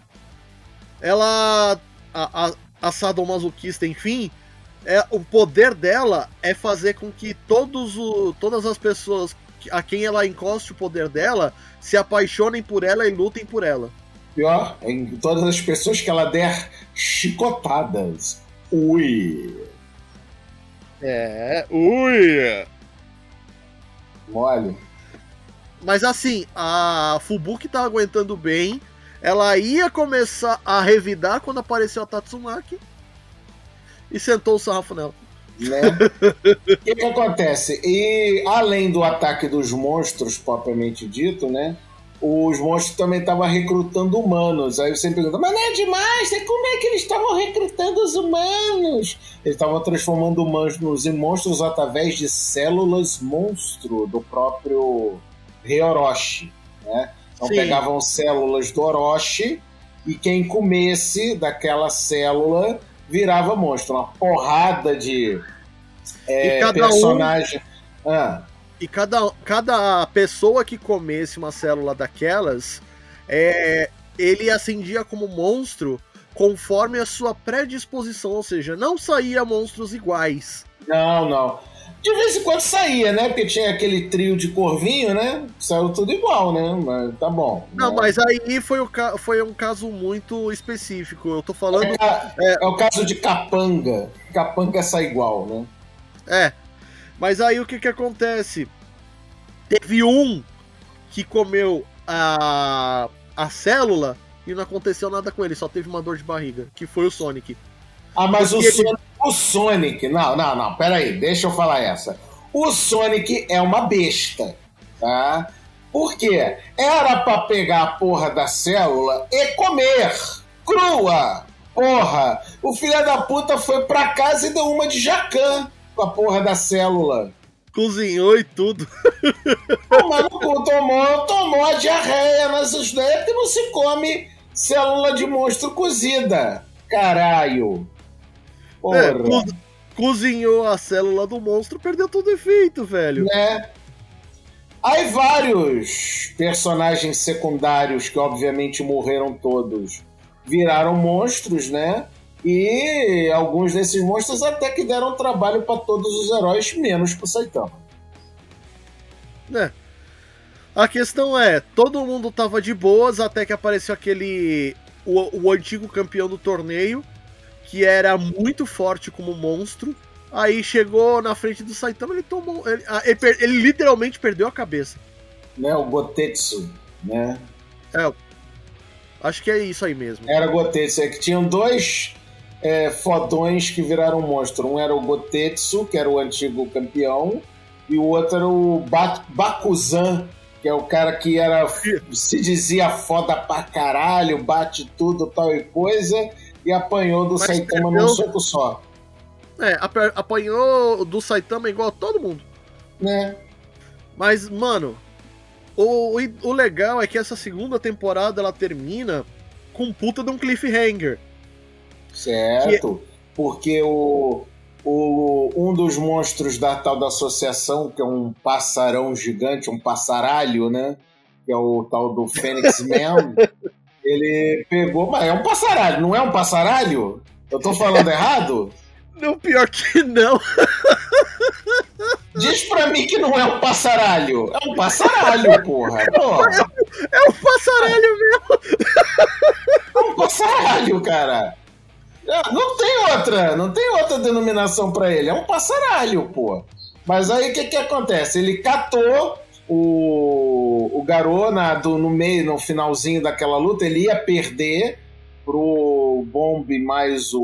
ela, a, a, a sadomasoquista, enfim, é, o poder dela é fazer com que todos o, todas as pessoas a quem ela encoste o poder dela se apaixonem por ela e lutem por ela. Pior, em todas as pessoas que ela der chicotadas. Ui. É, ui. Mole. Mas assim, a Fubuki tá aguentando bem. Ela ia começar a revidar quando apareceu a Tatsumaki. E sentou o sarrafo nela. Né? o que, que acontece? E além do ataque dos monstros, propriamente dito, né? Os monstros também estavam recrutando humanos. Aí você pergunta, mas não é demais? Como é que eles estavam recrutando os humanos? Eles estavam transformando humanos em monstros através de células monstro do próprio rei Orochi. Né? Então Sim. pegavam células do Orochi e quem comesse daquela célula virava monstro. Uma porrada de é, personagem. Um... Ah e cada, cada pessoa que comesse uma célula daquelas, é, ele acendia como monstro conforme a sua predisposição, ou seja, não saía monstros iguais. Não, não. De vez em quando saía, né? Porque tinha aquele trio de corvinho, né? Saiu tudo igual, né? Mas tá bom. Não, mas aí foi, o foi um caso muito específico. Eu tô falando. É, é, é o caso de capanga. Capanga sai igual, né? É. Mas aí o que que acontece? Teve um que comeu a, a célula e não aconteceu nada com ele, só teve uma dor de barriga, que foi o Sonic. Ah, mas o, ele... Sonic, o Sonic. Não, não, não, peraí, deixa eu falar essa. O Sonic é uma besta, tá? Por quê? Era pra pegar a porra da célula e comer crua. Porra, o filho da puta foi pra casa e deu uma de jacan com a porra da célula. Cozinhou e tudo. O maluco tomou, tomou a diarreia nessas ideias porque não se come célula de monstro cozida. Caralho. Porra. É, co cozinhou a célula do monstro, perdeu todo o efeito, velho. Né? Aí vários personagens secundários, que obviamente morreram todos, viraram monstros, né? E alguns desses monstros até que deram trabalho para todos os heróis, menos pro Saitama. É. A questão é, todo mundo tava de boas até que apareceu aquele. O, o antigo campeão do torneio, que era muito forte como monstro. Aí chegou na frente do Saitama, ele tomou. Ele, ele, ele literalmente perdeu a cabeça. Né, o Gotetsu, né? É. Acho que é isso aí mesmo. Era Gotetsu, é que tinham dois é, fodões que viraram monstro. Um era o Gotetsu, que era o antigo campeão, e o outro era o Bakuzan, que é o cara que era se dizia foda pra caralho, bate tudo, tal e coisa, e apanhou do Mas Saitama perdeu... num soco só. É, apanhou do Saitama igual a todo mundo. Né? Mas, mano, o, o legal é que essa segunda temporada ela termina com puta de um cliffhanger. Certo. Que... Porque o, o, um dos monstros da tal da associação, que é um passarão gigante, um passaralho, né? Que é o tal do Fênix <laughs> Man. Ele pegou, mas é um passaralho, não é um passaralho? Eu tô falando errado? Não, pior que não. Diz pra mim que não é um passaralho. É um passaralho, porra. porra. É, um passaralho mesmo. É um passaralho, cara. É, não tem outra, não tem outra denominação para ele. É um passaralho, pô. Mas aí o que, que acontece? Ele catou o, o Garou na, do, no meio, no finalzinho daquela luta, ele ia perder pro Bomb mais o,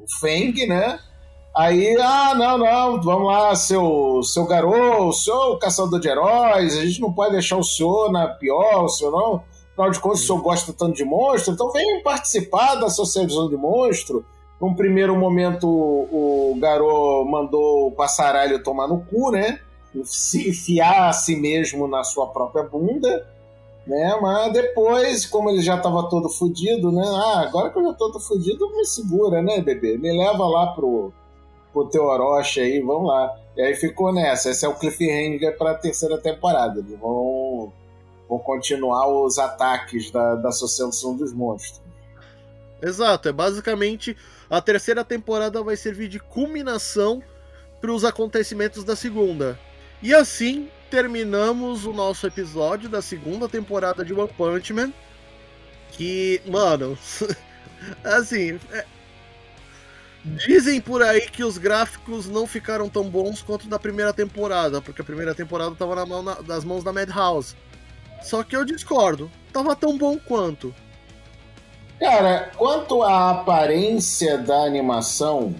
o Feng, né? Aí, ah, não, não, vamos lá, seu, seu garoto, seu caçador de heróis, a gente não pode deixar o senhor na pior, o senhor não. Afinal de contas, o senhor gosta tanto de monstro, então vem participar da Associação de Monstro. Num primeiro momento, o garoto mandou o passaralho tomar no cu, né? Se enfiar a si mesmo na sua própria bunda né? Mas depois, como ele já estava todo fudido, né? Ah, agora que eu já tô todo fudido, me segura, né, bebê? Me leva lá pro, pro teu Orochi aí, vamos lá. E aí ficou nessa. Esse é o cliffhanger para a terceira temporada. Eles vão, vão continuar os ataques da, da Associação dos Monstros. Exato, é basicamente a terceira temporada vai servir de culminação para os acontecimentos da segunda. E assim terminamos o nosso episódio da segunda temporada de One Punch Man. Que, mano, <laughs> assim, é... dizem por aí que os gráficos não ficaram tão bons quanto da primeira temporada, porque a primeira temporada tava na mão na... das mãos da Madhouse. Só que eu discordo, tava tão bom quanto. Cara, quanto à aparência da animação,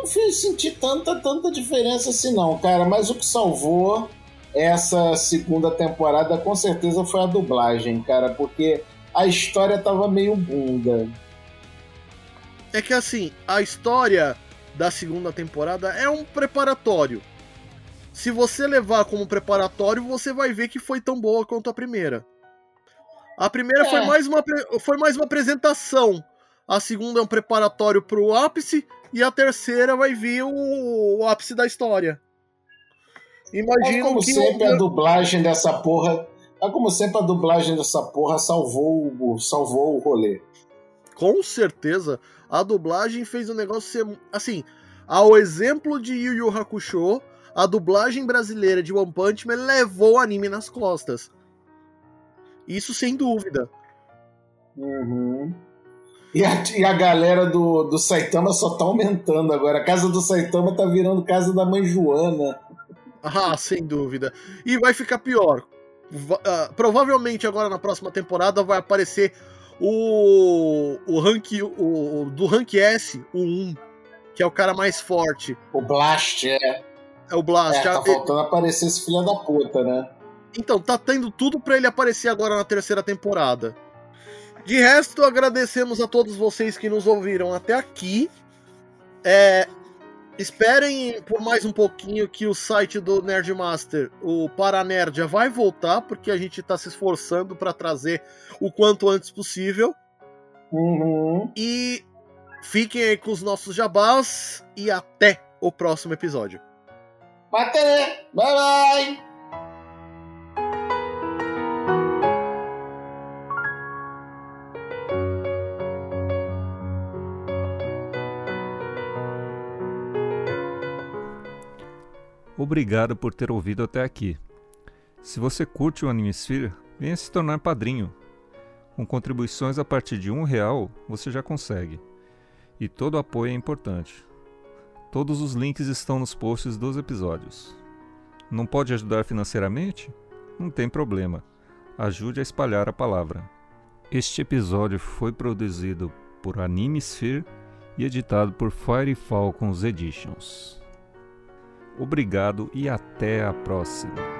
não fez sentir tanta, tanta diferença assim, não, cara. Mas o que salvou essa segunda temporada com certeza foi a dublagem, cara, porque a história tava meio bunda. É que assim, a história da segunda temporada é um preparatório. Se você levar como preparatório, você vai ver que foi tão boa quanto a primeira. A primeira é. foi, mais uma, foi mais uma apresentação. A segunda é um preparatório pro ápice. E a terceira vai vir o, o ápice da história. Imagina como que sempre a dublagem dessa porra. É como sempre a dublagem dessa porra salvou, salvou o rolê. Com certeza. A dublagem fez o negócio ser. Assim, ao exemplo de Yu Yu Hakusho, a dublagem brasileira de One Punch Man levou o anime nas costas. Isso sem dúvida. Uhum. E a, e a galera do, do Saitama só tá aumentando agora. A casa do Saitama tá virando casa da mãe Joana. Ah, sem dúvida. E vai ficar pior. Uh, provavelmente agora na próxima temporada vai aparecer o, o rank o, do rank S, o 1, que é o cara mais forte. O Blast, é. É o Blast. É, tá faltando aparecer esse filho da puta, né? Então, tá tendo tudo para ele aparecer agora na terceira temporada. De resto, agradecemos a todos vocês que nos ouviram até aqui. É, esperem por mais um pouquinho que o site do Nerdmaster, o Paranerd, já vai voltar, porque a gente está se esforçando para trazer o quanto antes possível. Uhum. E fiquem aí com os nossos jabás e até o próximo episódio. Até! Bye bye! Obrigado por ter ouvido até aqui. Se você curte o Animesphere, venha se tornar padrinho. Com contribuições a partir de um real, você já consegue. E todo apoio é importante. Todos os links estão nos posts dos episódios. Não pode ajudar financeiramente? Não tem problema. Ajude a espalhar a palavra. Este episódio foi produzido por Animesphere e editado por Fire Falcons Editions. Obrigado e até a próxima.